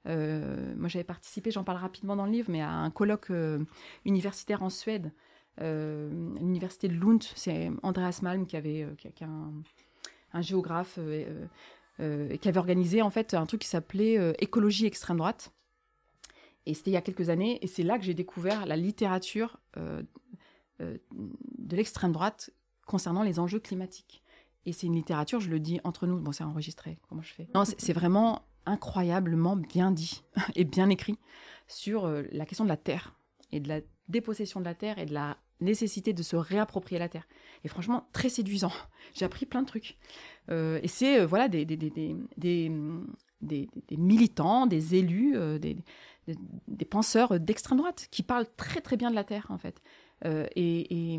Euh, moi, j'avais participé, j'en parle rapidement dans le livre, mais à un colloque euh, universitaire en Suède, l'université de Lund. C'est Andreas Malm qui avait, qui, un, un, géographe, qui avait organisé en fait un truc qui s'appelait écologie extrême droite et c'était il y a quelques années, et c'est là que j'ai découvert la littérature euh, euh, de l'extrême droite concernant les enjeux climatiques. Et c'est une littérature, je le dis entre nous, bon c'est enregistré, comment je fais? Non, c'est vraiment incroyablement bien dit [laughs] et bien écrit sur euh, la question de la terre et de la dépossession de la terre et de la nécessité de se réapproprier la terre. Et franchement, très séduisant. [laughs] J'ai appris plein de trucs. et c'est voilà des des, des, des, des, militants, des élus, des, des, penseurs d'extrême droite qui parlent très très bien de la Terre en fait. Euh, et,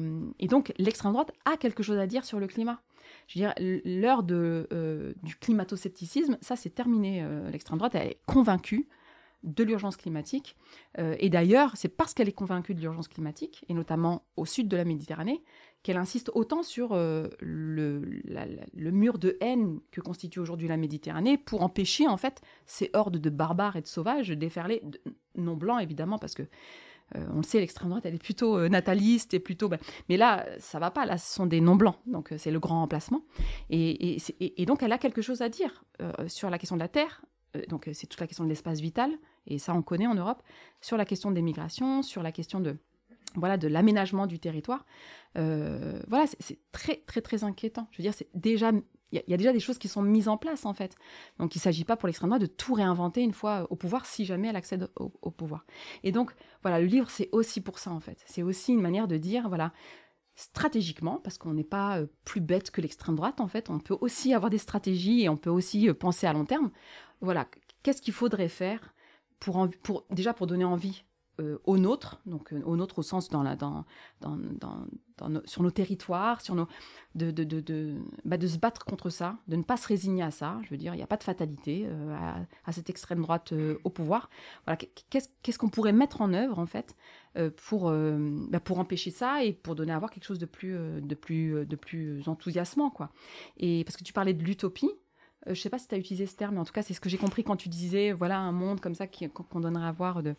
donc l'extrême droite a quelque chose à dire sur le climat. Je veux dire, l'heure euh, du climato-scepticisme, ça c'est terminé. Euh, l'extrême droite elle est convaincue de l'urgence climatique. et d'ailleurs, c'est parce qu'elle est convaincue de l'urgence climatique, et notamment au sud de la Méditerranée, qu'elle insiste autant sur euh, le, mur de haine que constitue aujourd'hui la Méditerranée pour empêcher en fait ces hordes de barbares et de sauvages de déferler, non blancs évidemment, parce que euh, on le sait, l'extrême droite, elle est plutôt euh, nataliste et plutôt. Ben, mais là, ça va pas. Là, ce sont des non blancs, donc c'est le grand remplacement. Et, et, donc, elle a quelque chose à dire sur la question de la terre. donc, c'est toute la question de l'espace vital, et ça, on connaît en Europe. Sur la question des migrations, sur la question de voilà, de l'aménagement du territoire. Euh, voilà, c'est très, très, très inquiétant. Je veux dire, c'est déjà, il y, a déjà des choses qui sont mises en place, en fait. Donc, il ne s'agit pas pour l'extrême droite de tout réinventer une fois au pouvoir, si jamais elle accède au, pouvoir. Et donc, voilà, le livre, c'est aussi pour ça, en fait. C'est aussi une manière de dire, voilà, stratégiquement, parce qu'on n'est pas euh, plus bête que l'extrême droite, en fait. On peut aussi avoir des stratégies et on peut aussi euh, penser à long terme. Voilà, qu'est-ce qu'il faudrait faire pour, pour, déjà pour donner envie euh, au nôtre, donc euh, au nôtre au sens dans la, dans, dans, dans, sur nos territoires, sur nos, de, de, de, bah, de, se battre contre ça, de ne pas se résigner à ça. Je veux dire, il n'y a pas de fatalité euh, à, cette extrême droite au pouvoir. Voilà, qu'est-ce qu'on pourrait mettre en œuvre en fait pour, bah, pour empêcher ça et pour donner à voir quelque chose de plus, de plus, de plus enthousiasmant quoi. Et parce que tu parlais de l'utopie. Je ne sais pas si tu as utilisé ce terme, mais en tout cas, c'est ce que j'ai compris quand tu disais, voilà, un monde comme ça qu'on donnerait à voir de,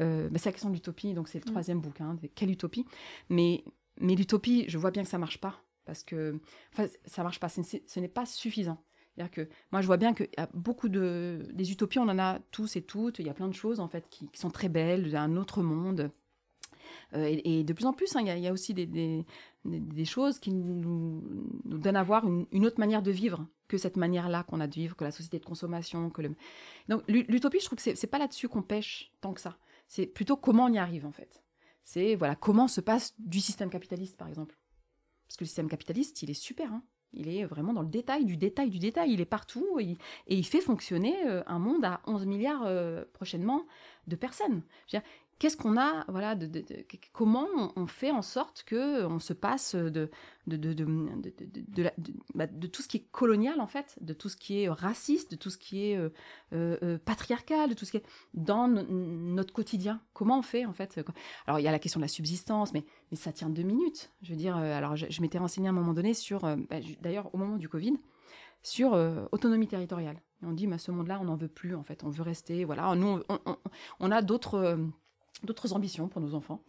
euh, bah, c'est la question de l'utopie, donc c'est le mm. troisième bouquin. Quelle utopie? Mais, mais l'utopie, je vois bien que ça marche pas. Parce que enfin, ça marche pas. Ce n'est pas suffisant. C'est-à-dire que moi, je vois bien qu'il y a beaucoup de. Des utopies, on en a tous et toutes. Il y a plein de choses, en fait, qui, sont très belles, un autre monde. Euh, et, de plus en plus, hein, il, y a, aussi des, choses qui nous, donnent à voir une, autre manière de vivre que cette manière-là qu'on a de vivre, que la société de consommation. Donc l'utopie, je trouve que c'est pas là-dessus qu'on pêche tant que ça. C'est plutôt comment on y arrive en fait. C'est voilà comment se passe du système capitaliste par exemple. Parce que le système capitaliste, il est super. Hein. Il est vraiment dans le détail du détail du détail. Il est partout et, il fait fonctionner euh, un monde à 11 milliards euh, prochainement de personnes. Je veux dire, qu'est-ce qu'on a, voilà, de, comment on, fait en sorte que on se passe de de, bah, tout ce qui est colonial en fait, de tout ce qui est raciste, de tout ce qui est euh, euh, euh, patriarcal, de tout ce qui est dans notre quotidien. Comment on fait en fait Alors il y a la question de la subsistance, mais, mais ça tient deux minutes. Je veux dire, alors je, m'étais renseignée à un moment donné sur, bah, d'ailleurs au moment du Covid, sur autonomie territoriale. on dit, mais ce monde-là, on n'en veut plus en fait, on veut rester. Voilà, nous, on, on a d'autres d'autres ambitions pour nos enfants.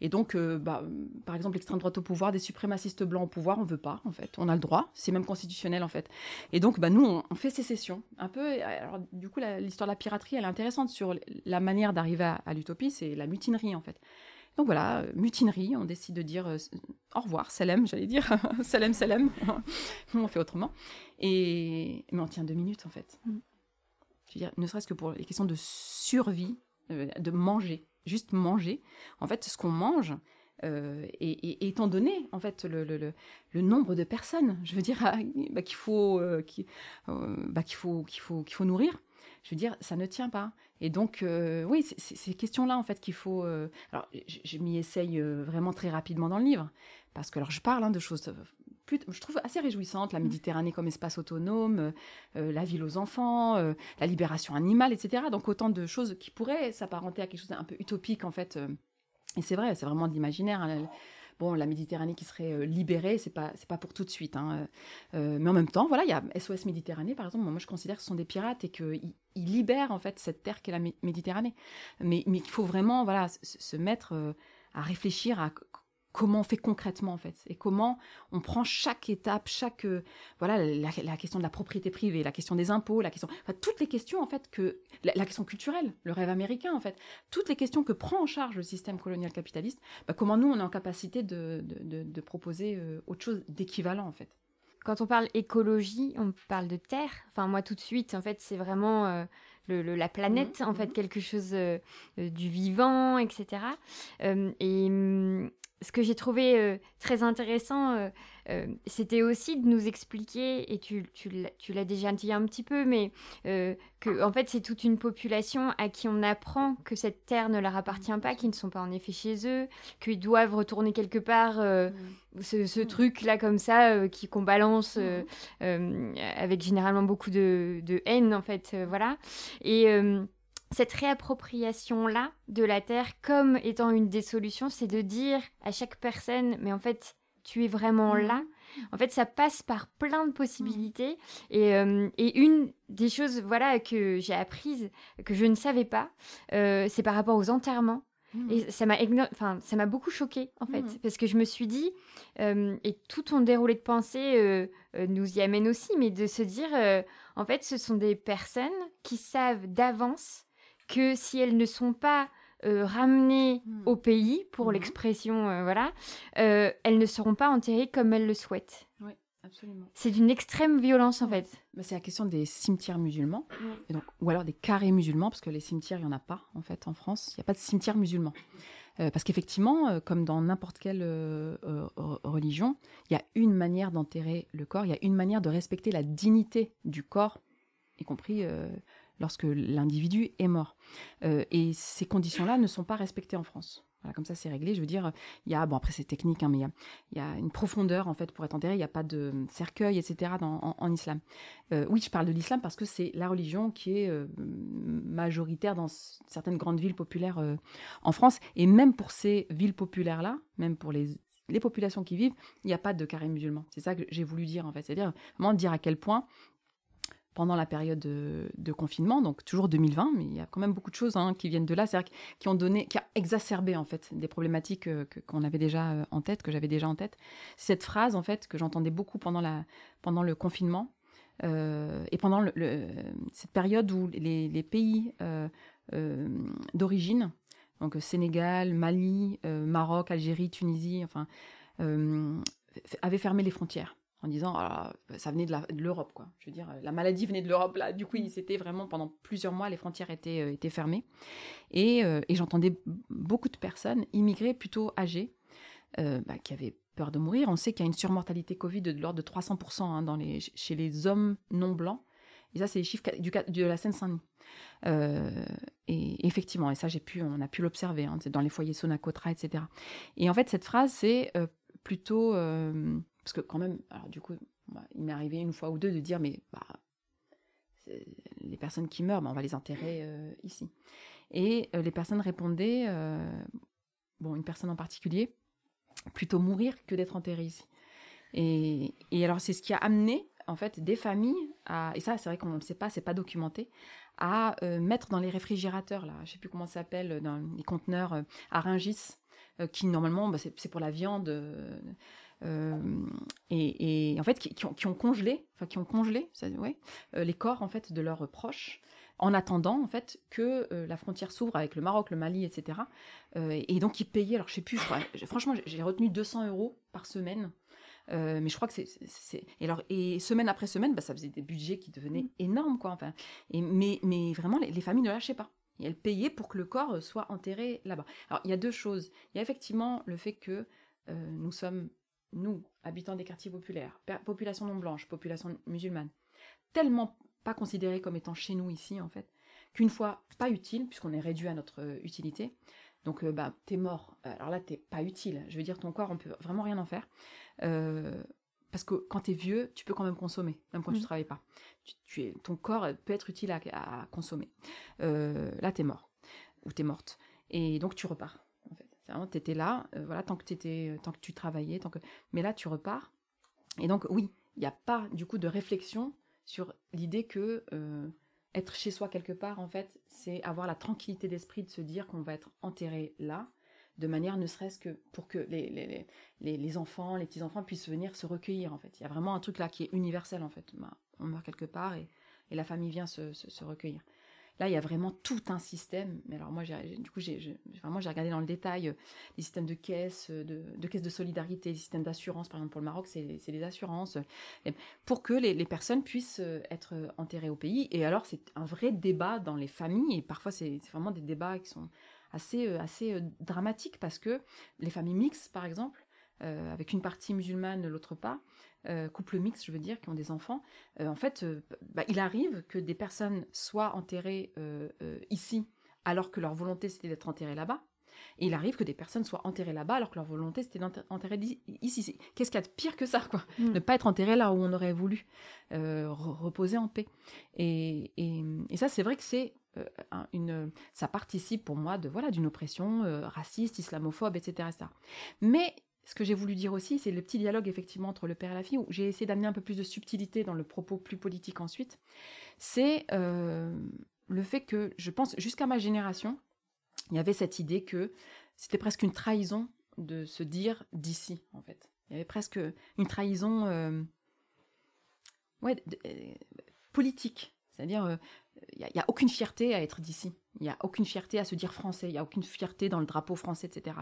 Et donc, euh, bah, par exemple, l'extrême droite au pouvoir, des suprémacistes blancs au pouvoir, on veut pas, en fait. On a le droit, c'est même constitutionnel, en fait. Et donc, bah, nous, on, fait sécession. Un peu, alors, du coup, l'histoire de la piraterie, elle est intéressante sur la manière d'arriver à, l'utopie, c'est la mutinerie, en fait. Donc voilà, euh, mutinerie, on décide de dire euh, au revoir, Salem, j'allais dire, [laughs] Salem, Salem, [laughs] on fait autrement. Et mais on tient deux minutes en fait. Mm. Je veux dire, ne serait-ce que pour les questions de survie, de manger juste manger. En fait, ce qu'on mange, euh, et, étant donné en fait le, le, le, nombre de personnes, je veux dire ah, [laughs] bah, qu'il faut, euh, euh, bah, qu'il faut qu'il faut qu'il faut nourrir, je veux dire ça ne tient pas. Et donc oui, c'est ces questions-là en fait qu'il faut. alors je, m'y essaye vraiment très rapidement dans le livre parce que alors je parle hein, de choses je trouve assez réjouissante, la mmh. Méditerranée comme espace autonome, euh, euh, la ville aux enfants, euh, la libération animale, etc. Donc autant de choses qui pourraient s'apparenter à quelque chose d'un peu utopique en fait. et c'est vrai, c'est vraiment de l'imaginaire. Hein, bon, la Méditerranée qui serait libérée, c'est pas c'est pas pour tout de suite. Hein, mais en même temps, voilà, il y a SOS Méditerranée par exemple. Moi, je considère que ce sont des pirates et qu'ils ils libèrent en fait cette terre qu'est la Méditerranée. Mais mais il faut vraiment voilà se mettre à réfléchir à comment on fait concrètement en fait et comment on prend chaque étape, chaque euh, voilà la, question de la propriété privée, la question des impôts, la question toutes les questions en fait que la, question culturelle, le rêve américain en fait, toutes les questions que prend en charge le système colonial capitaliste, bah, comment nous on est en capacité de, de, proposer euh, autre chose d'équivalent en fait. Quand on parle écologie, on parle de terre. Enfin moi tout de suite en fait c'est vraiment euh, le, la planète, mmh, en fait, mmh. quelque chose du vivant, etc. et ce que j'ai trouvé euh, très intéressant, euh, euh, c'était aussi de nous expliquer, et tu, tu l'as déjà dit un petit peu, mais que en fait c'est toute une population à qui on apprend que cette terre ne leur appartient pas, qu'ils ne sont pas en effet chez eux, qu'ils doivent retourner quelque part mmh. ce, mmh. truc là comme ça qui qu'on balance mmh. avec généralement beaucoup de, de haine en fait, voilà. Et cette réappropriation-là de la Terre comme étant une des solutions, c'est de dire à chaque personne, mais en fait, tu es vraiment mmh. là. En fait, ça passe par plein de possibilités. Et, euh, et une des choses voilà, que j'ai apprises, que je ne savais pas, euh, c'est par rapport aux enterrements. Mmh. Et ça m'a, enfin, ça m'a beaucoup choqué en fait, mmh. parce que je me suis dit, euh, et tout ton déroulé de pensée nous y amène aussi, mais de se dire, en fait, ce sont des personnes qui savent d'avance que si elles ne sont pas euh, ramenées hmm. au pays, pour hmm. l'expression, euh, voilà, euh, elles ne seront pas enterrées comme elles le souhaitent. Oui, absolument. C'est d'une extrême violence, en fait. Bah, c'est la question des cimetières musulmans, et donc, ou alors des carrés musulmans, parce que les cimetières, il n'y en a pas, en fait, en France. Il n'y a pas de cimetière musulman. parce qu'effectivement, comme dans n'importe quelle religion, il y a une manière d'enterrer le corps, il y a une manière de respecter la dignité du corps, y compris lorsque l'individu est mort. Euh, et ces conditions-là ne sont pas respectées en France. Voilà, comme ça, c'est réglé. Je veux dire, il y a, bon, après, c'est technique, hein, mais il y, a, une profondeur, en fait, pour être enterré. Il n'y a pas de cercueil, etc., en, islam. Euh, oui, je parle de l'islam parce que c'est la religion qui est euh, majoritaire dans certaines grandes villes populaires en France. Et même pour ces villes populaires-là, même pour les, les populations qui vivent, il n'y a pas de carré musulman. C'est ça que j'ai voulu dire, en fait. C'est-à-dire, vraiment dire à quel point pendant la période de, confinement, donc toujours 2020, mais il y a quand même beaucoup de choses hein, qui viennent de là, c'est-à-dire qui ont donné, qui a exacerbé en fait des problématiques euh, qu'on avait déjà euh, en tête, que j'avais déjà en tête. Cette phrase en fait que j'entendais beaucoup pendant la pendant le confinement euh, et pendant cette période où les, pays d'origine, donc Sénégal, Mali, Maroc, Algérie, Tunisie, enfin, avaient fermé les frontières en disant ah, ça venait de l'Europe quoi. Je veux dire la maladie venait de l'Europe là. Du coup, c'était vraiment pendant plusieurs mois les frontières étaient euh, étaient fermées et, euh, et j'entendais beaucoup de personnes immigrées plutôt âgées euh, bah, qui avaient peur de mourir. On sait qu'il y a une surmortalité Covid de, l'ordre de 300% hein, dans les chez les hommes non blancs. Et ça, c'est les chiffres du, de la Seine-Saint-Denis. et effectivement, et ça, pu, on a pu l'observer, hein, dans les foyers Sonacotra, etc. Et en fait, cette phrase, c'est plutôt parce que quand même, alors du coup, bah, il m'est arrivé une fois ou deux de dire, mais bah, les personnes qui meurent, bah, on va les enterrer euh, ici. Et euh, les personnes répondaient, euh, bon, une personne en particulier, plutôt mourir que d'être enterrée ici. Et, alors c'est ce qui a amené en fait des familles à, et ça c'est vrai qu'on ne le sait pas, c'est pas documenté, à mettre dans les réfrigérateurs, là, je sais plus comment ça s'appelle, dans les conteneurs à Ringis, qui normalement, c'est pour la viande. Et, en fait, qui, ont, congelé, enfin qui ont congelé, ça, ouais, les corps en fait de leurs proches en attendant en fait que euh, la frontière s'ouvre avec le Maroc, le Mali, etc. Euh, et donc ils payaient, alors je sais plus, franchement j'ai retenu 200 euros par semaine. Euh, mais je crois que c'est et alors et semaine après semaine, bah, ça faisait des budgets qui devenaient mmh. énormes quoi. Enfin, et, mais mais vraiment les, familles ne lâchaient pas. Et elles payaient pour que le corps soit enterré là-bas. Alors il y a deux choses. Il y a effectivement le fait que nous sommes nous habitants des quartiers populaires, population non blanche, population musulmane, tellement pas considéré comme étant chez nous ici, en fait, qu'une fois pas utile, puisqu'on est réduit à notre euh, utilité, donc euh, bah, t'es mort, alors là t'es pas utile, je veux dire ton corps on peut vraiment rien en faire, euh, parce que quand t'es vieux, tu peux quand même consommer, même quand tu tu mmh. travailles pas. Tu, es, ton corps peut être utile à, consommer. là t'es mort, ou t'es morte, et donc tu repars. En fait, t'étais là, voilà, tant que t'étais, tant que tu travaillais, tant que, mais là tu repars. Et donc oui, il n'y a pas du coup de réflexion sur l'idée que euh, être chez soi quelque part, en fait, c'est avoir la tranquillité d'esprit de se dire qu'on va être enterré là, de manière ne serait-ce que pour que les, enfants, les petits-enfants puissent venir se recueillir, en fait. Il y a vraiment un truc là qui est universel, en fait. On meurt quelque part et, et la famille vient se, se recueillir. Là, il y a vraiment tout un système. Mais alors moi, du coup, j'ai regardé dans le détail euh, les systèmes de caisses, euh, de, caisses de solidarité, les systèmes d'assurance. Par exemple, pour le Maroc, c'est les assurances pour que les, personnes puissent euh, être enterrées au pays. Et alors, c'est un vrai débat dans les familles. Et parfois, c'est vraiment des débats qui sont assez assez dramatiques parce que les familles mixtes, par exemple, avec une partie musulmane, l'autre pas, euh, couple mixte, je veux dire, qui ont des enfants, euh, en fait, euh, bah, il arrive que des personnes soient enterrées ici alors que leur volonté c'était d'être enterrées là-bas. Et il arrive que des personnes soient enterrées là-bas alors que leur volonté c'était d'enterrer ici. Qu'est-ce qu'il y a de pire que ça, quoi? Mm. Ne pas être enterré là où on aurait voulu reposer en paix. Et, et, ça, c'est vrai que c'est une, ça participe pour moi de voilà d'une oppression raciste, islamophobe, etc., etc. Mais ce que j'ai voulu dire aussi, c'est le petit dialogue effectivement entre le père et la fille, où j'ai essayé d'amener un peu plus de subtilité dans le propos plus politique ensuite. C'est euh, le fait que, je pense, jusqu'à ma génération, il y avait cette idée que c'était presque une trahison de se dire d'ici, en fait. Il y avait presque une trahison euh, ouais, euh, politique. C'est-à-dire, il n'y a, aucune fierté à être d'ici. Il n'y a aucune fierté à se dire français. Il n'y a aucune fierté dans le drapeau français, etc.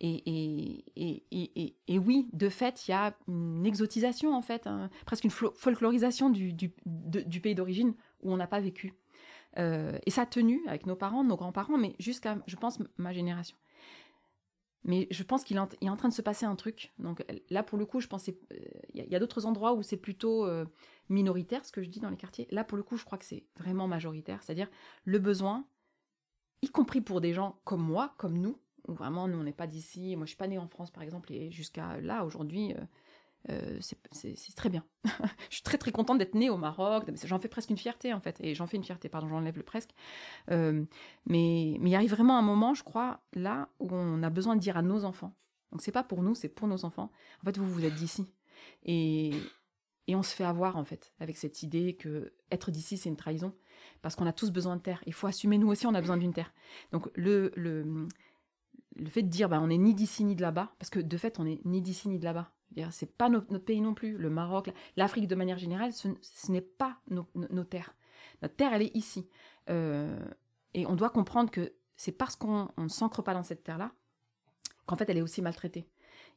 Et, et, oui, de fait, il y a une exotisation, en fait, hein, presque une folklorisation du pays d'origine où on n'a pas vécu. Euh, et ça a tenu avec nos parents, nos grands-parents, mais jusqu'à, je pense, ma génération. Mais je pense qu'il est en train de se passer un truc. Donc là, pour le coup, je pense euh, y a, d'autres endroits où c'est plutôt euh, minoritaire, ce que je dis dans les quartiers. Là, pour le coup, je crois que c'est vraiment majoritaire. C'est-à-dire le besoin, y compris pour des gens comme moi, comme nous, où vraiment, nous, on n'est pas d'ici. Moi, je suis pas née en France, par exemple, et jusqu'à là, aujourd'hui, euh, c'est très bien. [laughs] je suis très très contente d'être née au Maroc. J'en fais presque une fierté en fait, et j'en fais une fierté. Pardon, j'enlève le presque. Euh, mais mais il arrive vraiment un moment, je crois, là où on a besoin de dire à nos enfants. Donc c'est pas pour nous, c'est pour nos enfants. En fait, vous vous êtes d'ici, et et on se fait avoir en fait avec cette idée que être d'ici c'est une trahison parce qu'on a tous besoin de terre. Il faut assumer nous aussi on a besoin d'une terre. Donc le le le fait de dire bah on est ni d'ici ni de là-bas parce que de fait on est ni d'ici ni de là-bas c'est pas notre, pays non plus. Le Maroc, l'Afrique de manière générale, ce, n'est pas nos, terres. Notre terre, elle est ici. Euh, et on doit comprendre que c'est parce qu'on ne s'ancre pas dans cette terre-là qu'en fait elle est aussi maltraitée.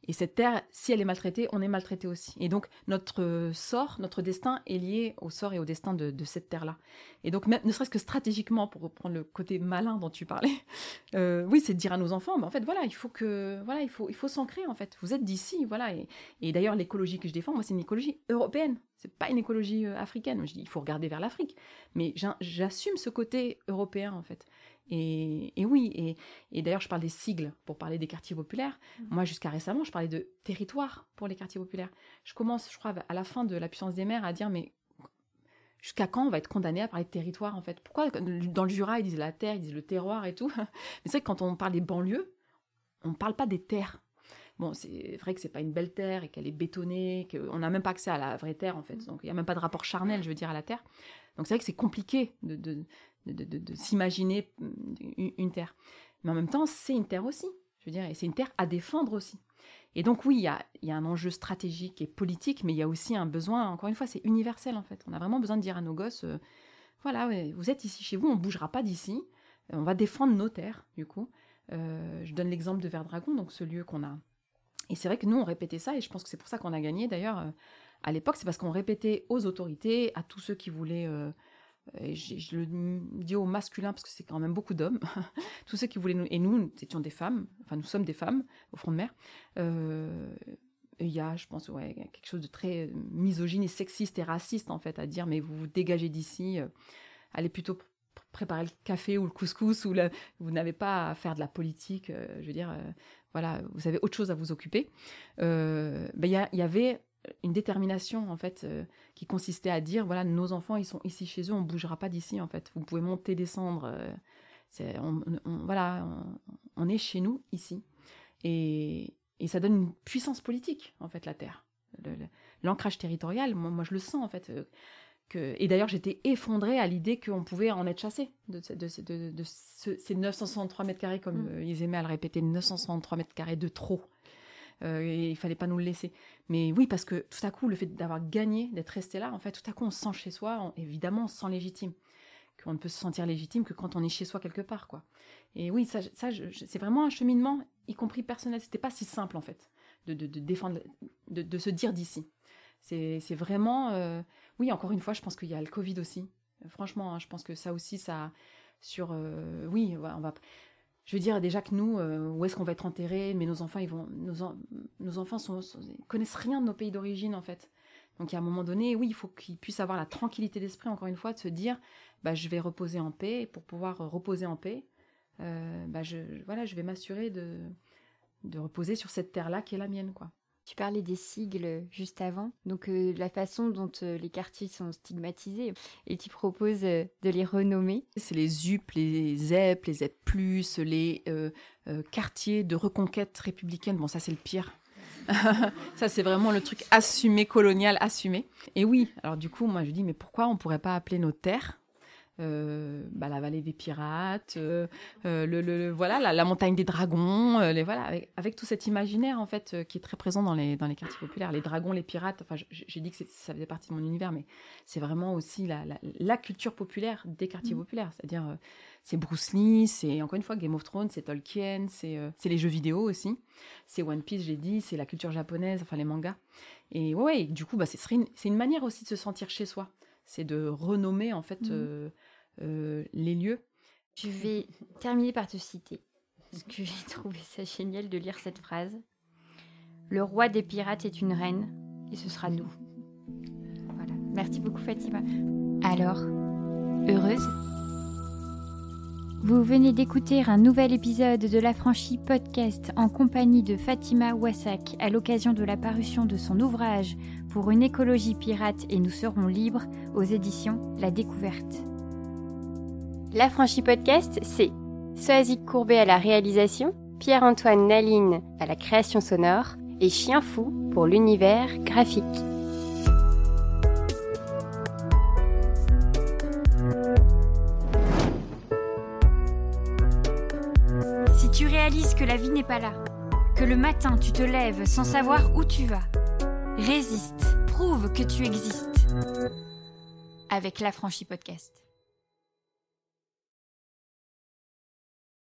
Et cette terre, si elle est maltraitée, on est maltraité aussi. Et donc notre sort, notre destin est lié au sort et au destin de, cette terre-là. Et donc ne serait-ce que stratégiquement, pour reprendre le côté malin dont tu parlais, [laughs] euh, oui, c'est de dire à nos enfants, mais en fait voilà, il faut que voilà, il faut il faut s'ancrer en fait. Vous êtes d'ici, voilà. Et, d'ailleurs l'écologie que je défends, moi c'est une écologie européenne. C'est pas une écologie euh, africaine. Je dis il faut regarder vers l'Afrique, mais j'assume ce côté européen en fait. Et, oui, et, d'ailleurs, je parle des sigles pour parler des quartiers populaires. Mmh. Moi, jusqu'à récemment, je parlais de territoire pour les quartiers populaires. Je commence, je crois, à la fin de la puissance des mers, à dire, mais jusqu'à quand on va être condamné à parler de territoire, en fait? Pourquoi, dans le Jura, ils disent la terre, ils disent le terroir et tout? [laughs] Mais c'est vrai que quand on parle des banlieues, on ne parle pas des terres. Bon, c'est vrai que c'est pas une belle terre et qu'elle est bétonnée, qu'on n'a même pas accès à la vraie terre, en fait. Mmh. Donc, il n'y a même pas de rapport charnel, je veux dire, à la terre. Donc c'est vrai que c'est compliqué de, de, de, s'imaginer mm, une, terre. Mais en même temps, c'est une terre aussi. Je veux dire, et c'est une terre à défendre aussi. Et donc oui, il y a, un enjeu stratégique et politique, mais il y a aussi un besoin, encore une fois, c'est universel en fait. On a vraiment besoin de dire à nos gosses, euh, voilà, vous êtes ici chez vous, on ne bougera pas d'ici, on va défendre nos terres, du coup. Euh, je donne l'exemple de Verdragon, donc ce lieu qu'on a. Et c'est vrai que nous, on répétait ça, et je pense que c'est pour ça qu'on a gagné d'ailleurs. Euh, à l'époque, c'est parce qu'on répétait aux autorités, à tous ceux qui voulaient euh, je, le dis au masculin parce que c'est quand même beaucoup d'hommes, [laughs] tous ceux qui voulaient nous, et nous, nous étions des femmes, enfin nous sommes des femmes au front de mer. il y a, je pense, quelque chose de très misogyne et sexiste et raciste en fait à dire, mais vous vous dégagez d'ici, allez plutôt préparer le café ou le couscous ou vous n'avez pas à faire de la politique. Euh, je veux dire, euh, voilà, vous avez autre chose à vous occuper. Euh, ben, il y, avait une détermination en fait qui consistait à dire voilà nos enfants ils sont ici chez eux on bougera pas d'ici en fait vous pouvez monter descendre on, voilà on, est chez nous ici et, et, ça donne une puissance politique en fait la terre l'ancrage territorial moi, moi je le sens en fait et d'ailleurs, j'étais effondrée à l'idée qu'on pouvait en être chassé de, ces 963 mètres carrés, comme mm. euh, ils aimaient à le répéter, 963 mètres carrés de trop. Euh, et il fallait pas nous le laisser. Mais oui, parce que tout à coup, le fait d'avoir gagné, d'être resté là, en fait, tout à coup, on se sent chez soi. évidemment, on se sent légitime. Qu'on ne peut se sentir légitime que quand on est chez soi quelque part, quoi. Et oui, ça, c'est vraiment un cheminement, y compris personnel. C'était pas si simple, en fait, de, défendre, de, se dire d'ici. C'est vraiment. Euh, oui, encore une fois, je pense qu'il y a le Covid aussi. Franchement, hein, je pense que ça aussi, ça. Sur. Euh, oui, on va. Je veux dire déjà que nous, euh, où est-ce qu'on va être enterré Mais nos enfants, ils vont. Nos, nos enfants connaissent rien de nos pays d'origine, en fait. Donc, à un moment donné, oui, il faut qu'ils puissent avoir la tranquillité d'esprit, encore une fois, de se dire bah, je vais reposer en paix. Et pour pouvoir reposer en paix, bah, je, voilà, je vais m'assurer de, de reposer sur cette terre-là qui est la mienne, quoi. Tu parlais des sigles juste avant, donc euh, la façon dont euh, les quartiers sont stigmatisés, et tu proposes euh, de les renommer. C'est les UP, les ZEP, les ZEP+, les quartiers de reconquête républicaine. Bon, ça c'est le pire. [laughs] ça c'est vraiment le truc assumé, colonial, assumé. Et oui, alors du coup, moi je dis, mais pourquoi on pourrait pas appeler nos terres bah, la vallée des pirates, euh, euh, le, voilà, la, montagne des dragons, les, voilà, avec, tout cet imaginaire en fait qui est très présent dans les, dans les quartiers populaires. Les dragons, les pirates, enfin j'ai dit que ça faisait partie de mon univers, mais c'est vraiment aussi la, la, culture populaire des quartiers mmh. populaires. C'est-à-dire, c'est Bruce Lee, c'est encore une fois Game of Thrones, c'est Tolkien, c'est les jeux vidéo aussi, c'est One Piece, j'ai dit, c'est la culture japonaise, enfin les mangas. Et ouais, du coup, bah, c'est une, une manière aussi de se sentir chez soi c'est de renommer en fait mmh. Euh, les lieux. Je vais terminer par te citer, parce que j'ai [laughs] trouvé ça génial de lire cette phrase. Le roi des pirates est une reine, et ce sera nous. Voilà. Merci beaucoup Fatima. Alors, heureuse? Vous venez d'écouter un nouvel épisode de La Franchie Podcast en compagnie de Fatima Wassak à l'occasion de la parution de son ouvrage Pour une écologie pirate et nous serons libres aux éditions La Découverte. La Franchie Podcast, c'est Soazic Courbet à la réalisation, Pierre-Antoine Naline à la création sonore et Chien Fou pour l'univers graphique. Si tu réalises que la vie n'est pas là, que le matin tu te lèves sans savoir où tu vas, résiste, prouve que tu existes. Avec La Franchie Podcast.